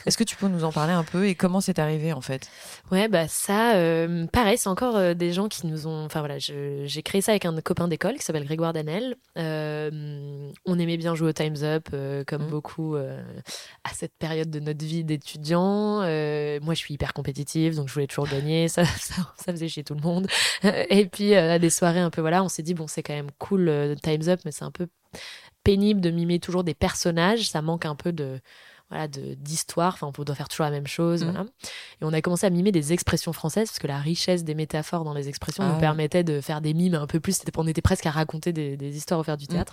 Est-ce que tu peux nous en parler un peu et comment c'est arrivé en fait? Ouais, bah ça, euh, pareil, c'est encore euh, des gens qui nous ont. Enfin voilà, j'ai créé ça avec un copain d'école qui s'appelle Grégoire Danel. on aimait bien jouer au Times Up, comme mmh. beaucoup à cette période de notre vie d'étudiant. moi, je suis hyper compétitive, donc je voulais toujours gagner. Ça, ça, ça faisait chez tout le monde. et puis à des soirées un peu voilà, on s'est dit bon, c'est quand même cool Times Up, mais c'est un peu pénible de mimer toujours des personnages. Ça manque un peu de voilà de d'histoire enfin on doit faire toujours la même chose mmh. et on a commencé à mimer des expressions françaises parce que la richesse des métaphores dans les expressions nous ah permettait de faire des mimes un peu plus on était presque à raconter des, des histoires au faire du mmh.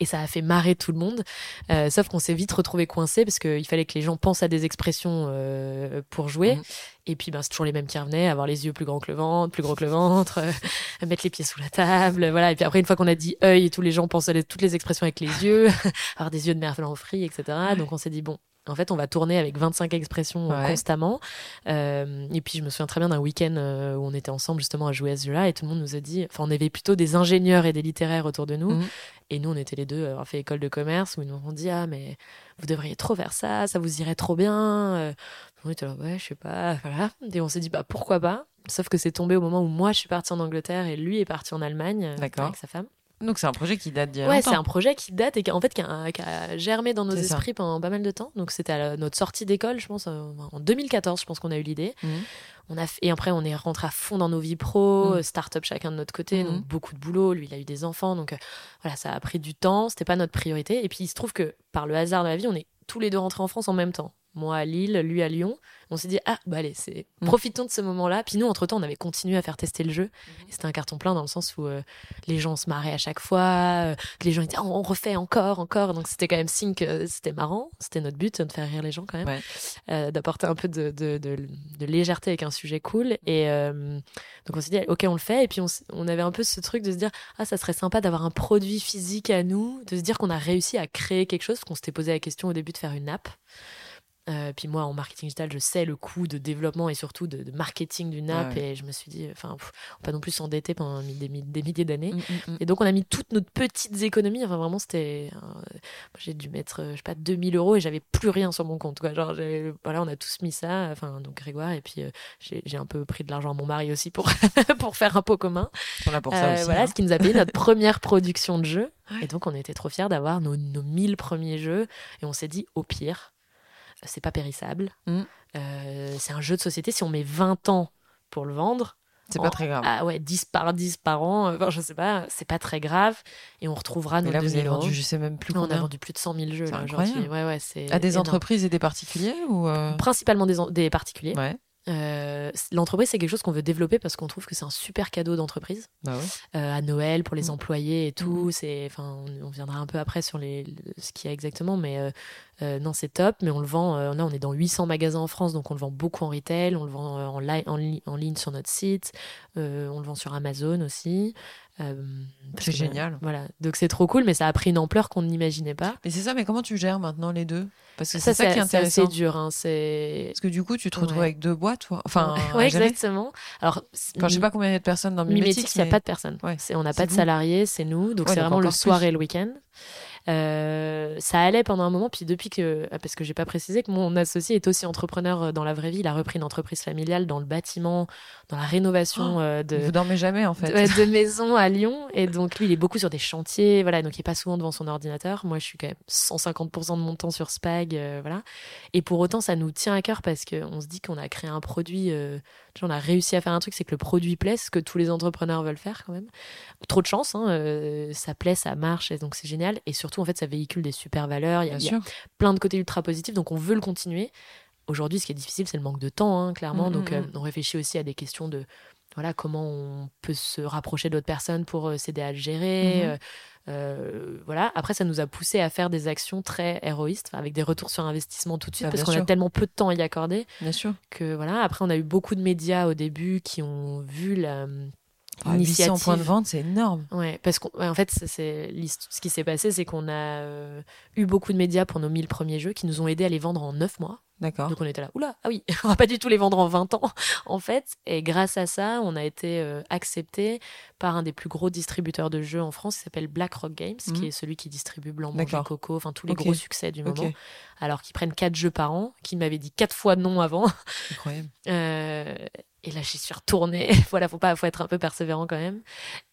Et ça a fait marrer tout le monde. Euh, sauf qu'on s'est vite retrouvé coincé parce qu'il fallait que les gens pensent à des expressions euh, pour jouer. Mhm. Et puis, ben, c'est toujours les mêmes qui revenaient avoir les yeux plus grands que le ventre, plus gros que le ventre, euh, mettre les pieds sous la table. Voilà. Et puis après, une fois qu'on a dit œil, tous les gens pensaient à toutes les expressions avec les yeux, avoir des yeux de merveille frit, etc. Donc, on s'est dit, bon, en fait, on va tourner avec 25 expressions constamment. Euh, et puis, je me souviens très bien d'un week-end où on était ensemble justement à jouer à jeu-là et tout le monde nous a dit, enfin, on avait plutôt des ingénieurs et des littéraires autour de nous. Mhm. Et nous, on était les deux, on fait école de commerce, où ils nous ont dit Ah, mais vous devriez trop faire ça, ça vous irait trop bien. Euh. On était là, ouais, je sais pas, voilà. Et on s'est dit Bah, pourquoi pas? Sauf que c'est tombé au moment où moi, je suis partie en Angleterre et lui est parti en Allemagne euh, avec sa femme. Donc c'est un projet qui date d'il Ouais, c'est un projet qui date et qui, en fait, qui a, germé dans nos esprits pendant pas mal de temps. Donc c'était à notre sortie d'école, je pense, euh, en 2014, je pense qu'on a eu l'idée. Mmh. On a et après, on est rentré à fond dans nos vies pro, mmh. start-up chacun de notre côté, mmh. donc beaucoup de boulot. Lui, il a eu des enfants, donc euh, voilà, ça a pris du temps. C'était pas notre priorité. Et puis il se trouve que par le hasard de la vie, on est tous les deux rentrés en France en même temps. Moi à Lille, lui à Lyon. On s'est dit ah bah allez c'est mm. profitons de ce moment-là. Puis nous entre temps on avait continué à faire tester le jeu. Mm-hmm. et c'était un carton plein dans le sens où euh, les gens se marraient à chaque fois euh, les gens disaient oh, on refait encore encore. Donc c'était quand même signe que c'était marrant. C'était notre but de faire rire les gens quand même. Euh, d'apporter un peu de, de, de, légèreté avec un sujet cool. Et donc on s'est dit ok on le fait. Et puis on, on, avait un peu ce truc de se dire ah ça serait sympa d'avoir un produit physique à nous de se dire qu'on a réussi à créer quelque chose qu'on s'était posé la question au début de faire une app euh, puis moi, en marketing digital, je sais le coût de développement et surtout de, marketing d'une app. Et je me suis dit, enfin, on pas non plus s'endetter pendant des, des milliers d'années. Mm, mm, mm. Et donc, on a mis toutes nos petites économies. Enfin, vraiment, c'était. Euh, j'ai dû mettre, je sais pas, 2000 euros et j'avais plus rien sur mon compte. Quoi. Genre, voilà, on a tous mis ça. Enfin, donc Grégoire. Et puis, euh, j'ai un peu pris de l'argent à mon mari aussi pour, pour faire un pot commun. Voilà, pour ça aussi, voilà, hein. ce qui nous a payé notre première production de jeu. Et donc, on était trop fiers d'avoir nos, nos 1000 premiers jeux. Et on s'est dit, au pire, c'est pas périssable. Mm. Euh, c'est un jeu de société. Si on met 20 ans pour le vendre, c'est pas très grave. Ah ouais, 10 par 10 par an, enfin, je sais pas, c'est pas très grave. Et on retrouvera nos là, vous avez vendu, je sais même plus On a vendu plus de 100 000 jeux. Là, ouais, ouais, à des entreprises et des particuliers ou euh Principalement des, des particuliers. Ouais. Euh, l'entreprise, c'est quelque chose qu'on veut développer parce qu'on trouve que c'est un super cadeau d'entreprise. Euh, à Noël, pour les mmh. employés et tout. Mmh. C'est, enfin, on, viendra un peu après sur les, ce qu'il y a exactement, mais euh, non, c'est top, mais on le vend. là, on est dans 800 magasins en France, donc on le vend beaucoup en retail, on le vend en, en, ligne sur notre site, on le vend sur Amazon aussi. c'est génial. Voilà, donc c'est trop cool, mais ça a pris une ampleur qu'on n'imaginait pas. Mais c'est ça, mais comment tu gères maintenant les deux? Parce que c'est ça, qui est intéressant. C'est dur, hein, c'est. Parce que du coup, tu te retrouves avec deux boîtes, toi? Enfin, ouais, exactement. Alors, enfin, je sais pas combien il y a de personnes dans Mimétics. il n'y a pas de personnes. on n'a pas de salariés, c'est nous, donc c'est vraiment le soir et le week-end. Euh, ça allait pendant un moment, puis depuis que, ah, parce que j'ai pas précisé que mon associé est aussi entrepreneur euh, dans la vraie vie, il a repris une entreprise familiale dans le bâtiment, dans la rénovation oh, euh, de. Vous dormez jamais en fait. De, maisons à Lyon, et donc lui il est beaucoup sur des chantiers, voilà, donc il est pas souvent devant son ordinateur. Moi je suis quand même 150% de mon temps sur Spag, voilà. Et pour autant ça nous tient à cœur parce qu'on se dit qu'on a créé un produit on a réussi à faire un truc, c'est que le produit plaît, ce que tous les entrepreneurs veulent faire quand même. Trop de chance, hein, euh, ça plaît, ça marche, et donc c'est génial. Et surtout, en fait, ça véhicule des super valeurs. Il y, a, plein de côtés ultra positifs, donc on veut le continuer. Aujourd'hui, ce qui est difficile, c'est le manque de temps, hein, clairement. Mm, donc, mm, euh, mm. on réfléchit aussi à des questions de voilà comment on peut se rapprocher d'autres personnes pour euh, s'aider à le gérer. Mm-hmm. Euh, voilà. Après, ça nous a poussé à faire des actions très héroïstes, avec des retours sur investissement tout de suite, ah, parce qu'on a tellement peu de temps à y accorder. Bien sûr. Que voilà. Après, on a eu beaucoup de médias au début qui ont vu la. Ah, initiative. points de vente, c'est énorme. Ouais, parce qu'en fait, c'est ce qui s'est passé, c'est qu'on a euh, eu beaucoup de médias pour nos 1000 premiers jeux qui nous ont aidé à les vendre en 9 mois. D'accord. Donc on était là, oula, ah oui, on va pas du tout les vendre en 20 ans, en fait. Et grâce à ça, on a été euh, accepté par un des plus gros distributeurs de jeux en France, qui s'appelle BlackRock Games, qui mhm. est celui qui distribue Blanc Manger Coco, enfin tous les gros succès du moment. Alors qu'ils prennent 4 jeux par an, qui m'avaient dit 4 fois non avant. Incroyable. Euh, et là, j'y suis retournée. voilà, faut pas, faut être un peu persévérant quand même.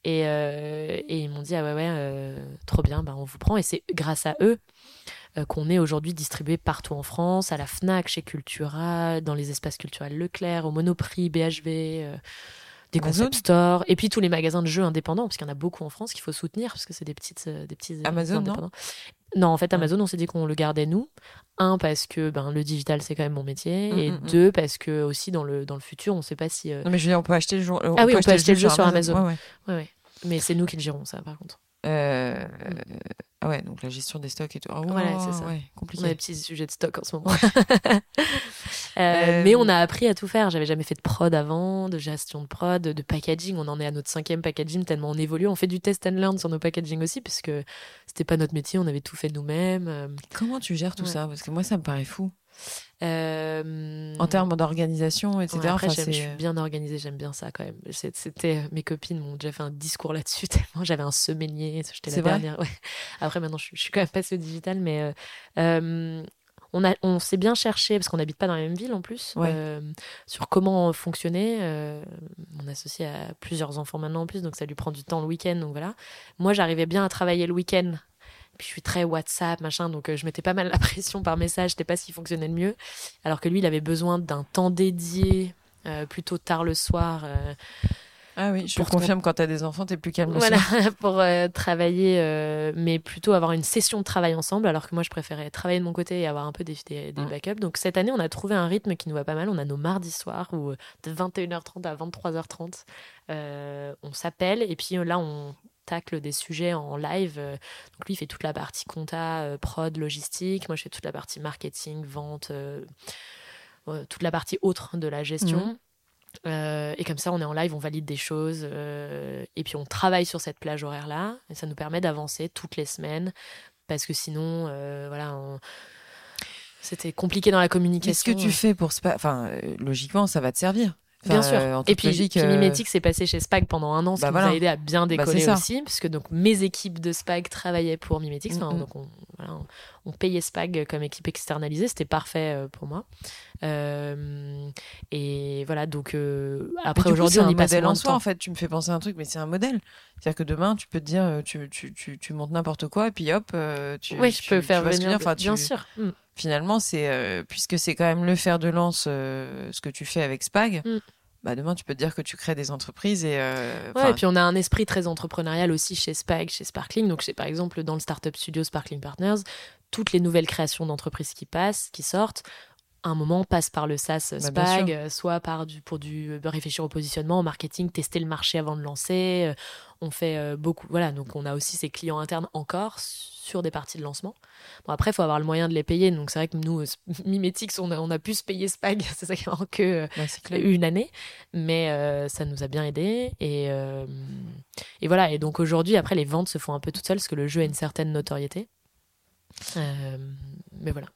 Et, euh, et ils m'ont dit ah ouais ouais, trop bien, bah on vous prend. Et c'est grâce à eux euh, qu'on est aujourd'hui distribué partout en France, à la FNAC, chez Cultura, dans les espaces culturels Leclerc, au Monoprix, BHV, euh, des concept stores, et puis tous les magasins de jeux indépendants, parce qu'il y en a beaucoup en France qu'il faut soutenir, parce que c'est des petites, euh, des petits Amazon, indépendants. Non, en fait, Amazon, on s'est dit qu'on le gardait nous. Un, parce que ben, le digital, c'est quand même mon métier. Mm, et mm, mm. deux, parce que aussi, dans le, dans le futur, on ne sait pas si. Non, mais je veux dire, on peut acheter le jeu. Ah oui, on peut acheter le jeu sur Amazon. Ouais, ouais. Mais c'est nous qui le gérons, ça, par contre. Euh, ah ouais, donc la gestion des stocks et tout. Ah voilà, c'est ça. Ouais, compliqué. On a des petits sujets de stock en ce moment. Euh, mais on a appris à tout faire. J'avais jamais fait de prod avant, de gestion de prod, de packaging. On en est à notre cinquième packaging tellement on évolue. On fait du test and learn sur nos packaging aussi, puisque c'était pas notre métier. On avait tout fait nous-mêmes. Euh. Comment tu gères tout ça? Parce que moi, ça me paraît fou. Euh, en termes d'organisation, etc. après, je suis bien organisée, j'aime bien ça quand même. C'était mes copines m'ont déjà fait un discours là-dessus tellement j'avais un semainier, j'étais la dernière. Après, maintenant, je, suis quand même passée au digital, mais euh, euh, on, a, on s'est bien cherché parce qu'on n'habite pas dans la même ville en plus sur comment fonctionner. mon associé a plusieurs enfants maintenant en plus, donc ça lui prend du temps le week-end. Donc voilà. Moi, j'arrivais bien à travailler le week-end je suis très WhatsApp, machin, donc euh, je mettais pas mal la pression par message, c'était pas ce qui fonctionnait le mieux. Alors que lui, il avait besoin d'un temps dédié, euh, plutôt tard le soir. Euh, ah oui, je confirme, quand tu as des enfants, tu es plus calme le voilà, pour travailler, mais plutôt avoir une session de travail ensemble, alors que moi, je préférais travailler de mon côté et avoir un peu des, des, mm. backups. Donc cette année, on a trouvé un rythme qui nous va pas mal. On a nos mardis soirs, où de 21h30 à 23h30, on s'appelle, et puis là, on tacle des sujets en live. Euh, donc lui, il fait toute la partie compta, euh, prod, logistique. Moi, je fais toute la partie marketing, vente, euh, toute la partie autre de la gestion. Mhm. et comme ça, on est en live, on valide des choses, et puis on travaille sur cette plage horaire-là, et ça nous permet d'avancer toutes les semaines, parce que sinon, voilà, c'était compliqué dans la communication. Qu'est-ce que tu fais pour... Enfin, logiquement, ça va te servir. Bien sûr. Euh, et puis, logique, Mimétique s'est passé chez Spag pendant un an, ce bah qui nous a aidé à bien bah, décoller aussi, puisque donc mes équipes de Spag travaillaient pour Mimétique. Donc on, voilà, on, payait Spag comme équipe externalisée, c'était parfait euh, pour moi. Euh, et voilà, donc après aujourd'hui, on y passe en soi. En fait, tu me fais penser à un truc, mais c'est un modèle. C'est-à-dire que demain, tu peux te dire, tu, tu, tu, tu montes n'importe quoi, et puis hop, tu. Oui, je peux faire venir. Enfin, bien sûr. Mm finalement, c'est euh, puisque c'est quand même le fer de lance euh, ce que tu fais avec Spag. Mm. Bah demain, tu peux te dire que tu crées des entreprises et. Euh, ouais, et puis on a un esprit très entrepreneurial aussi chez Spag, chez Sparkling. Donc, par exemple, dans le startup studio Sparkling Partners, toutes les nouvelles créations d'entreprises qui passent, qui sortent, un moment passe par le SaaS bah, Spag, soit par du, pour du réfléchir au positionnement, au marketing, tester le marché avant de lancer. On fait beaucoup. Voilà, donc on a aussi ces clients internes encore sur des parties de lancement. Bon, après, il faut avoir le moyen de les payer. Donc, c'est vrai que nous, Mimétics, on a, on a pu se payer Spag, c'est ça qui manque que une année. Mais ça nous a bien aidé. Et, et voilà. Et donc, aujourd'hui, après, les ventes se font un peu toutes seules parce que le jeu a une certaine notoriété. Mais voilà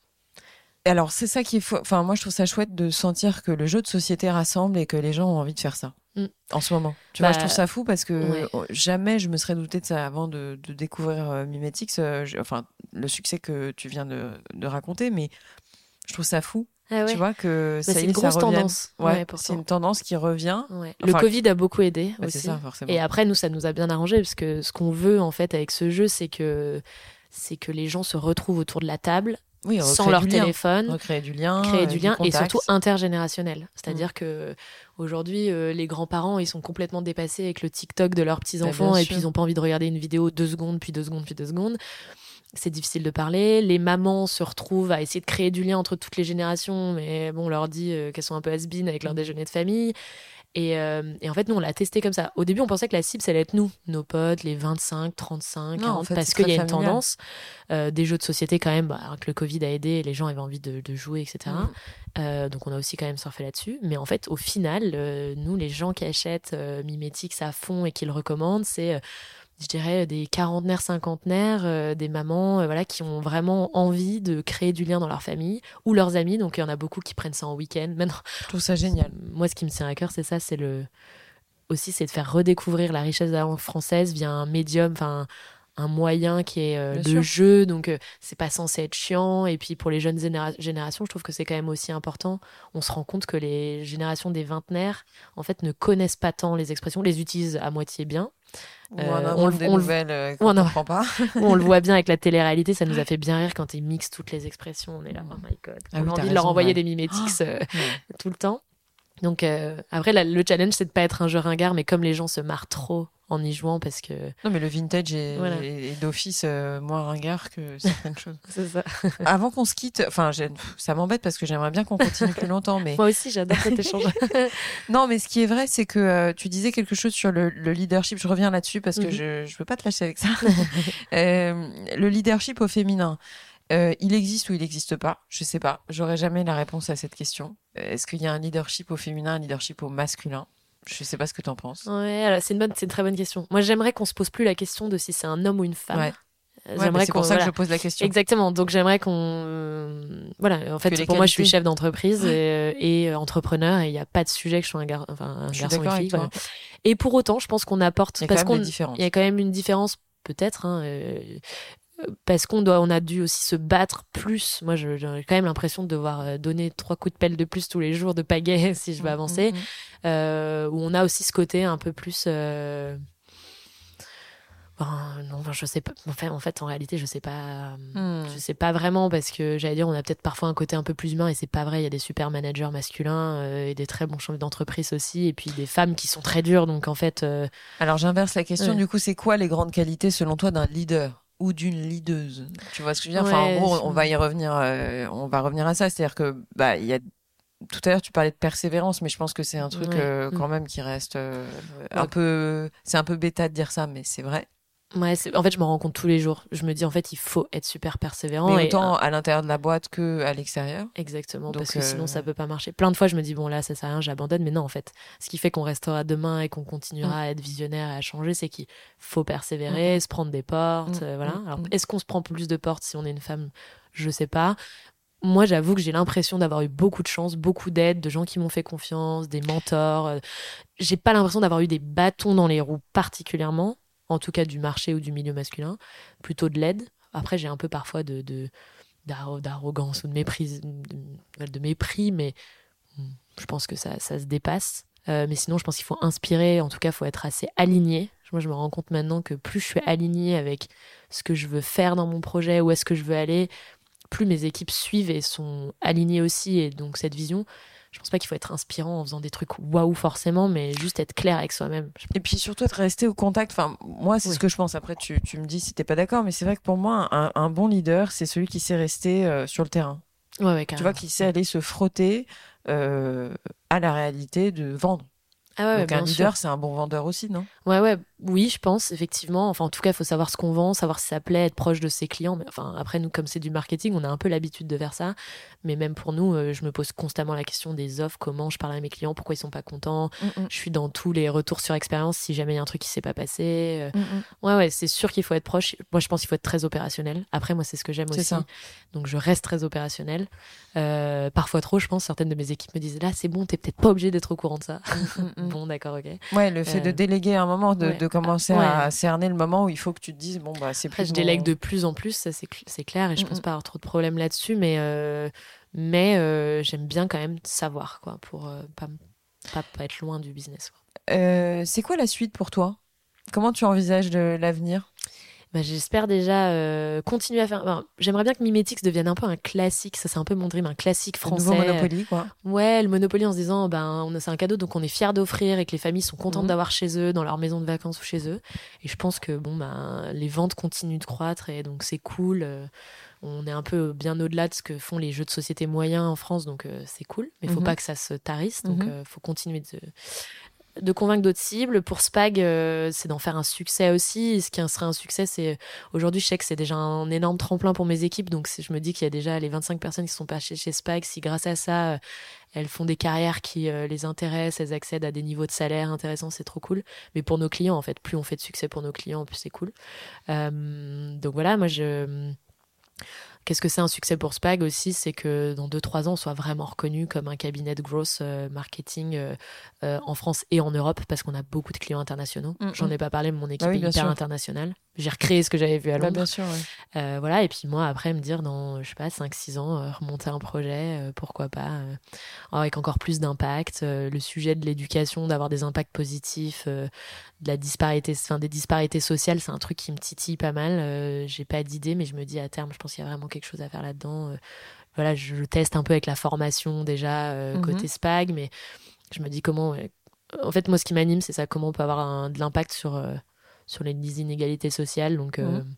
alors, c'est ça qui est. Enfin, moi, je trouve ça chouette de sentir que le jeu de société rassemble et que les gens ont envie de faire ça. Mm. En ce moment. Tu vois, je trouve bah, ça fou parce que jamais je me serais douté de ça avant de, découvrir euh, Mimetix. Euh, enfin, le succès que tu viens de, raconter, mais je trouve ça fou. Ah tu vois que bah, c'est une grosse tendance. Ouais, c'est une tendance qui revient. le Covid a beaucoup aidé bah, aussi. Ça, et après, nous, ça nous a bien arrangé parce que ce qu'on veut en fait avec ce jeu, c'est que c'est que les gens se retrouvent autour de la table sans leur téléphone, recréer du lien, créer du, lien et surtout intergénérationnel. C'est-à-dire mm. que aujourd'hui, euh, les grands-parents, ils sont complètement dépassés avec le TikTok de leurs petits enfants bah, et puis ils n'ont pas envie de regarder une vidéo deux secondes, puis deux secondes, puis deux secondes. C'est difficile de parler. Les mamans se retrouvent à essayer de créer du lien entre toutes les générations, mais bon, on leur dit euh, qu'elles sont un peu has avec leur mm. déjeuner de famille. Euh, et, en fait, nous, on l'a testé comme ça. Au début, on pensait que la cible, ça allait être nous, nos potes, les 25, 35, 40, parce qu'il y a une tendance. Euh, des jeux de société, quand même, bah, que le Covid a aidé, les gens avaient envie de, jouer, etc. Mm. Euh, donc, on a aussi quand même surfé là-dessus. Mais en fait, au final, nous, les gens qui achètent Mimétics à fond et qui le recommandent, c'est je dirais, des quarantenaires, cinquantenaires, euh, des mamans euh, voilà, qui ont vraiment envie de créer du lien dans leur famille ou leurs amis. Donc il y en a beaucoup qui prennent ça en week-end. Maintenant, je trouve ça génial. Moi, ce qui me tient à cœur, c'est ça, c'est le aussi, c'est de faire redécouvrir la richesse de la langue française via un médium, enfin un moyen qui est euh, le jeu, donc c'est pas censé être chiant. Et puis pour les jeunes générations, je trouve que c'est quand même aussi important. On se rend compte que les générations des vingtenaires, en fait, ne connaissent pas tant les expressions, les utilisent à moitié bien, euh, on, des nouvelles euh, on comprend pas. on le voit bien avec la télé-réalité, ça nous a fait bien rire quand ils mixent toutes les expressions. On est là, oh my god. Ah on a envie de leur envoyer des mimétiques euh, tout le temps. Donc après, le challenge, c'est de pas être un jeu ringard, mais comme les gens se marrent trop en y jouant parce que. Non, mais le vintage est, d'office euh, moins ringard que certaines choses. C'est ça. Avant qu'on se quitte, enfin, ça m'embête parce que j'aimerais bien qu'on continue plus longtemps, mais. Moi aussi, j'adore cet échange. non, mais ce qui est vrai, c'est que euh, tu disais quelque chose sur le, leadership. Je reviens là-dessus parce que mhm. je ne veux pas te lâcher avec ça. Euh, le leadership au féminin. il existe ou il n'existe pas? Je sais pas. J'aurais jamais la réponse à cette question. Est-ce qu'il y a un leadership au féminin, un leadership au masculin? Je sais pas ce que tu en penses. Ouais, c'est une bonne, c'est une très bonne question. Moi, j'aimerais qu'on se pose plus la question de si c'est un homme ou une femme. Ouais. J'aimerais c'est pour ça que je pose la question. Exactement. Donc j'aimerais qu'on, voilà. En fait, pour moi, je suis chef d'entreprise et, euh, entrepreneur et il n'y a pas de sujet que je sois un, gar... enfin, un garçon et fille. Et pour autant, je pense qu'on apporte parce qu'on, il y a quand même une différence peut-être. Hein, euh, parce qu'on doit, on a dû aussi se battre plus. Moi, j'ai quand même l'impression de devoir euh, donner trois coups de pelle de plus tous les jours de pagaie si je veux mmh, avancer. Mmh, mmh. Euh, où on a aussi ce côté un peu plus. Euh... non, je sais pas. En fait, en fait, en réalité, je sais pas. Je sais pas vraiment parce que j'allais dire, on a peut-être parfois un côté un peu plus humain et c'est pas vrai. Il y a des super managers masculins euh, et des très bons chefs d'entreprise aussi, et puis des femmes qui sont très dures. Donc en fait. Alors j'inverse la question. Du coup, c'est quoi les grandes qualités selon toi d'un leader? Ou d'une leaduse. Tu vois ce que je veux dire? Enfin, en gros, on va y revenir. Euh, on va revenir à ça. C'est-à-dire que bah il y a tout à l'heure tu parlais de persévérance, mais je pense que c'est un truc euh, quand mm. même qui reste euh, un peu. C'est un peu bêta de dire ça, mais c'est vrai. Ouais, en fait, je me rends compte tous les jours. Je me dis, en fait, il faut être super persévérant. Mais autant à l'intérieur de la boîte que à l'extérieur. Exactement, parce que sinon, ça peut pas marcher. Plein de fois, je me dis, bon, là, ça sert à rien, j'abandonne. Mais non, en fait, ce qui fait qu'on restera demain et qu'on continuera mm. à être visionnaire et à changer, c'est qu'il faut persévérer, mm. se prendre des portes. Mm. Euh, voilà. Alors, est-ce qu'on se prend plus de portes si on est une femme? Je sais pas. Moi, j'avoue que j'ai l'impression d'avoir eu beaucoup de chance, beaucoup d'aide, de gens qui m'ont fait confiance, des mentors. Euh, j'ai pas l'impression d'avoir eu des bâtons dans les roues particulièrement en tout cas du marché ou du milieu masculin, plutôt de l'aide. Après, j'ai un peu parfois de, d'arrogance ou de méprise, de, mépris, mais hmm, je pense que ça, ça se dépasse. Euh, mais sinon, je pense qu'il faut inspirer, en tout cas, il faut être assez aligné. Moi, je me rends compte maintenant que plus je suis aligné avec ce que je veux faire dans mon projet, où est-ce que je veux aller, plus mes équipes suivent et sont alignées aussi, et donc cette vision, je pense pas qu'il faut être inspirant en faisant des trucs waouh forcément, mais juste être clair avec soi-même. Et puis surtout être resté au contact. Enfin, moi, c'est ce que je pense. Après, tu, tu me dis si t'es pas d'accord, mais c'est vrai que pour moi, un, un bon leader, c'est celui qui sait rester euh, sur le terrain. Ouais, ouais, tu vois, qui sait aller se frotter euh, à la réalité de vendre. Ah ouais, Donc un leader, c'est un bon vendeur aussi, non? Ouais, ouais. Oui, je pense, effectivement. Enfin, en tout cas, il faut savoir ce qu'on vend, savoir si ça plaît, être proche de ses clients. Mais, enfin, après, nous, comme c'est du marketing, on a un peu l'habitude de faire ça. Mais même pour nous, euh, je me pose constamment la question des offres, comment je parle à mes clients, pourquoi ils sont pas contents? Mm, mm. Je suis dans tous les retours sur expérience si jamais il y a un truc qui s'est pas passé. Euh. Mm, ouais, ouais, c'est sûr qu'il faut être proche. Moi, je pense qu'il faut être très opérationnel. Après, moi, c'est ce que j'aime aussi. Donc, je reste très opérationnel. Euh, parfois trop, je pense. Certaines de mes équipes me disent là, c'est bon, t'es peut-être pas obligé d'être au courant de ça. bon, d'accord, ok. Ouais, le fait de déléguer un moment, de, de commencer à cerner le moment où il faut que tu te dises bon bah c'est plus. je délègue de plus en plus, ça c'est clair et je pense pas avoir trop de problèmes là-dessus, mais euh, mais euh, j'aime bien quand même savoir quoi pour euh, pas, pas, être loin du business. c'est quoi la suite pour toi? Comment tu envisages l'avenir? Bah, j'espère déjà euh, continuer à faire. J'aimerais bien que Mimetix devienne un peu un classique. Ça, c'est un peu mon dream, un classique français. Le Monopoly, quoi. Ouais, le Monopoly en se disant, ben, c'est un cadeau, donc on est fier d'offrir et que les familles sont contentes mhm. d'avoir chez eux, dans leur maison de vacances ou chez eux. Et je pense que bon, ben, les ventes continuent de croître et donc c'est cool. Euh, on est un peu bien au-delà de ce que font les jeux de société moyens en France, donc euh, c'est cool. Mais il faut mhm. pas que ça se tarisse, donc il mhm. faut continuer de, de convaincre d'autres cibles. Pour Spag, euh, c'est d'en faire un succès aussi. Ce qui serait un succès, c'est aujourd'hui, je sais que c'est déjà un énorme tremplin pour mes équipes. Donc, je me dis qu'il y a déjà les 25 personnes qui sont passées chez Spag. Si grâce à ça, euh, elles font des carrières qui euh, les intéressent, elles accèdent à des niveaux de salaire intéressants, c'est trop cool. Mais pour nos clients, en fait, plus on fait de succès pour nos clients, plus c'est cool. donc voilà, moi, je Qu'est-ce que c'est un succès pour Spag aussi C'est que dans 2-3 ans, on soit vraiment reconnu comme un cabinet de growth euh, marketing euh, euh, en France et en Europe parce qu'on a beaucoup de clients internationaux. Mm, J'en mm. ai pas parlé, mais mon équipe bah est hyper internationale j'ai recréé ce que j'avais vu à bah, Londres. bien sûr, euh, voilà, et puis moi, après, me dire dans, je sais pas, 5-6 ans, remonter un projet, pourquoi pas, avec encore plus d'impact. le sujet de l'éducation, d'avoir des impacts positifs, de la disparité, enfin, des disparités sociales, c'est un truc qui me titille pas mal. j'ai pas d'idée, mais je me dis à terme, je pense qu'il y a vraiment quelque chose à faire là-dedans. voilà, je, teste un peu avec la formation déjà, mhm. côté SPAG, mais je me dis comment. en fait, moi, ce qui m'anime, c'est ça, comment on peut avoir un, de l'impact sur sur les inégalités sociales. Donc, euh, mhm.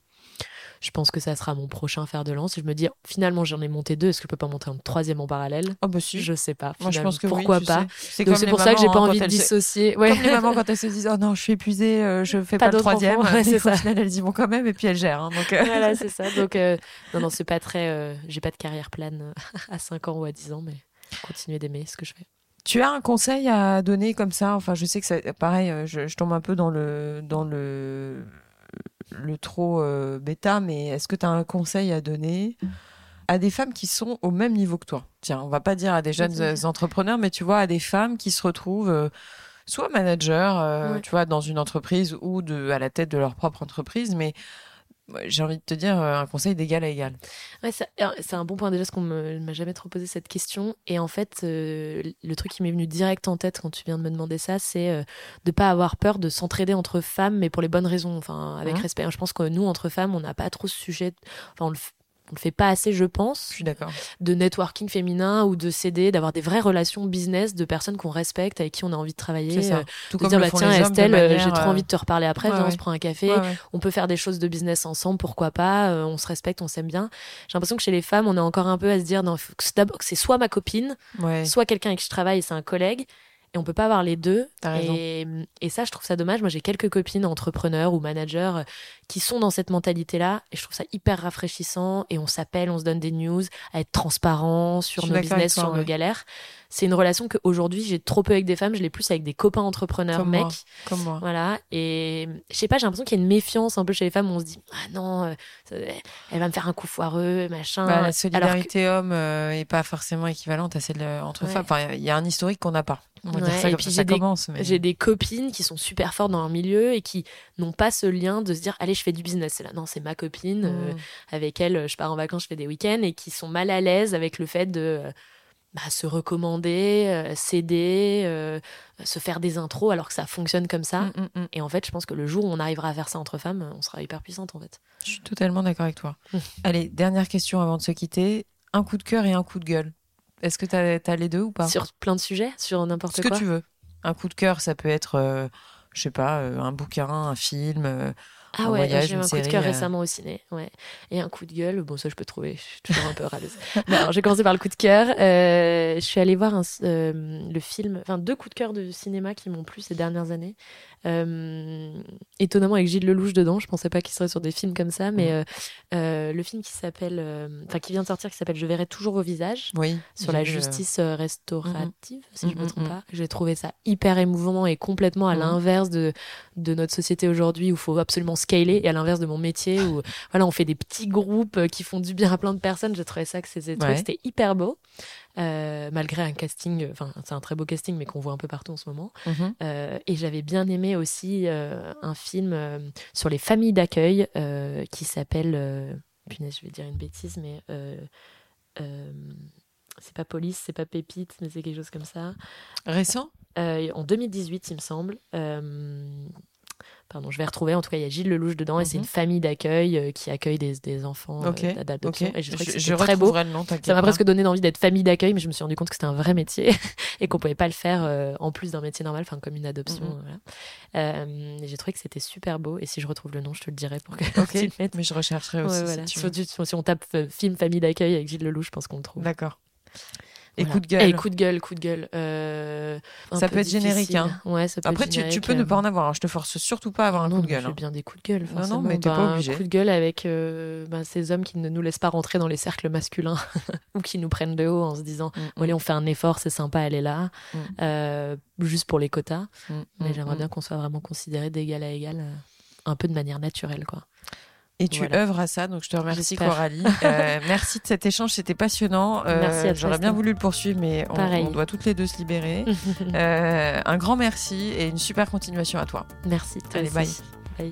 Je pense que ça sera mon prochain fer de lance. je me dis, finalement, j'en ai monté deux. Est-ce que je peux pas monter un troisième en parallèle oh bah si. Je sais pas. Moi, je pense que pourquoi pas. C'est pour ça que j'ai pas hein, envie de dissocier. Ouais. Comme les mamans quand elles se disent, oh non, je suis épuisée, euh, je fais pas, le troisième. c'est ça. Final, elles quand même, et puis elles gèrent. Hein, donc, euh. Voilà, c'est ça. Donc, non, non, c'est pas très. j'ai pas de carrière plane à 5 ans ou à 10 ans, mais continuer d'aimer ce que je fais. Tu as un conseil à donner comme ça? Enfin, je sais que c'est pareil, euh, je, tombe un peu dans le dans le le trop euh, bêta, mais est-ce que tu as un conseil à donner à des femmes qui sont au même niveau que toi? Tiens, on va pas dire à des jeunes entrepreneurs, mais tu vois, à des femmes qui se retrouvent euh, soit manager, tu vois, dans une entreprise ou de à la tête de leur propre entreprise, mais j'ai envie de te dire euh, un conseil d'égal à égal. Ouais, c'est un bon point déjà, parce qu'on ne m'a jamais trop posé cette question. Et en fait, euh, le truc qui m'est venu direct en tête quand tu viens de me demander ça, c'est euh, de pas avoir peur de s'entraider entre femmes, mais pour les bonnes raisons, enfin, avec mmh. respect. Je pense que nous, entre femmes, on n'a pas trop ce sujet. Enfin, on le, on ne fait pas assez, je pense. Je suis d'accord. De networking féminin ou de s'aider, d'avoir des vraies relations business de personnes qu'on respecte, avec qui on a envie de travailler. Ça. Euh, Tout comme dire, bah, tiens, Estelle, euh, j'ai trop envie de te reparler après, on se prend un café, on peut faire des choses de business ensemble, pourquoi pas, euh, on se respecte, on s'aime bien. J'ai l'impression que chez les femmes, on est encore un peu à se dire, non, que c'est soit ma copine, soit quelqu'un avec qui je travaille et c'est un collègue, et on peut pas avoir les deux. Et, et, ça, je trouve ça dommage. Moi, j'ai quelques copines entrepreneurs ou managers euh, qui sont dans cette mentalité-là, et je trouve ça hyper rafraîchissant. Et on s'appelle, on se donne des news, à être transparent sur nos business, sur nos galères. C'est une relation qu'aujourd'hui, j'ai trop peu avec des femmes. Je l'ai plus avec des copains entrepreneurs, mecs. comme moi. Voilà. Et je sais pas, j'ai l'impression qu'il y a une méfiance un peu chez les femmes où on se dit, ah non, euh, elle va me faire un coup foireux, machin. Bah, la solidarité homme euh, est pas forcément équivalente à celle entre femmes. Enfin, il y a un historique qu'on n'a pas et puis j'ai des, copines qui sont super fortes dans leur milieu et qui n'ont pas ce lien de se dire allez je fais du business. Là non c'est ma copine euh, mm. avec elle je pars en vacances je fais des week-ends et qui sont mal à l'aise avec le fait de bah, se recommander euh, s'aider euh, se faire des intros alors que ça fonctionne comme ça. Mm, mm, et en fait je pense que le jour où on arrivera à faire ça entre femmes on sera hyper puissante en fait. Je suis totalement d'accord avec toi. Allez dernière question avant de se quitter. Un coup de cœur et un coup de gueule est-ce que tu as, les deux ou pas? Sur plein de sujets Sur n'importe quoi Ce que tu veux. Un coup de cœur, ça peut être, euh, je sais pas, euh, un bouquin, un film, euh, Ah ouais, j'ai eu un coup de cœur récemment au ciné. Ouais. Et un coup de gueule, bon, ça je peux trouver, je suis toujours un peu râleuse. alors, j'ai commencé par le coup de cœur. je suis allée voir un, le film, enfin deux coups de cœur de cinéma qui m'ont plu ces dernières années. Euh, étonnamment avec Gilles Lelouch dedans, je pensais pas qu'il serait sur des films comme ça, mais euh, euh, le film qui s'appelle, enfin qui vient de sortir, qui s'appelle Je verrai toujours vos visages, oui, sur la justice restaurative, si je me trompe pas. J'ai trouvé ça hyper émouvant et complètement à l'inverse de de notre société aujourd'hui où il faut absolument scaler et à l'inverse de mon métier où voilà on fait des petits groupes qui font du bien à plein de personnes. J'ai trouvé ça que c'était hyper beau. Euh, malgré un casting, enfin c'est un très beau casting, mais qu'on voit un peu partout en ce moment. Mhm. Euh, et j'avais bien aimé aussi euh, un film sur les familles d'accueil qui s'appelle, punaise, je vais dire une bêtise, mais c'est pas Police, c'est pas Pépite, mais c'est quelque chose comme ça. Récent? En 2018, il me semble pardon, je vais retrouver. En tout cas, il y a Gilles Lelouch dedans et c'est une mhm. famille d'accueil euh, qui accueille des, des enfants euh, d'adoption. Et je, que très beau. ça m'a presque donné envie d'être famille d'accueil, mais je me suis rendu compte que c'était un vrai métier et qu'on pouvait pas le faire euh, en plus d'un métier normal, enfin comme une adoption. Mhm. j'ai trouvé que c'était super beau. Et si je retrouve le nom, je te le dirai pour que tu le mettes. Mais je rechercherai aussi. si, on tape film famille d'accueil avec Gilles Lelouch, je pense qu'on le trouve. D'accord. Et coup de gueule. Et coup de gueule, coup de gueule. Euh, ça peut être générique. Hein. Ouais, ça peut Après, être tu, tu, peux ne pas en avoir. Hein. Je te force surtout pas à avoir un coup de gueule. J'ai hein. bien des coups de gueule. Non, non, mais t'es pas obligé. Un coup de gueule avec euh, ben, ces hommes qui ne nous laissent pas rentrer dans les cercles masculins ou qui nous prennent de haut en se disant mm, allez, mm. on fait un effort, c'est sympa, elle est là. Mm. Euh, juste pour les quotas. mais j'aimerais bien qu'on soit vraiment considéré d'égal à égal, euh, un peu de manière naturelle, quoi. Et tu œuvres à ça, donc je te remercie Coralie. Euh, merci de cet échange, c'était passionnant. Euh, J'aurais bien voulu le poursuivre, mais on, doit toutes les deux se libérer. euh, un grand merci et une super continuation à toi. Merci. Allez, bye. bye.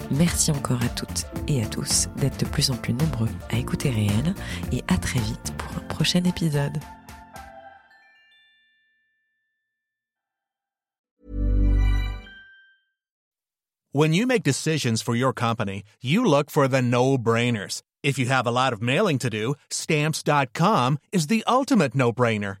Merci encore à toutes et à tous d'être de plus en plus nombreux à écouter Réel et à très vite pour un prochain épisode. When you make decisions for your company, you look for the no-brainers. If you have a lot of mailing to do, stamps.com is the ultimate no-brainer.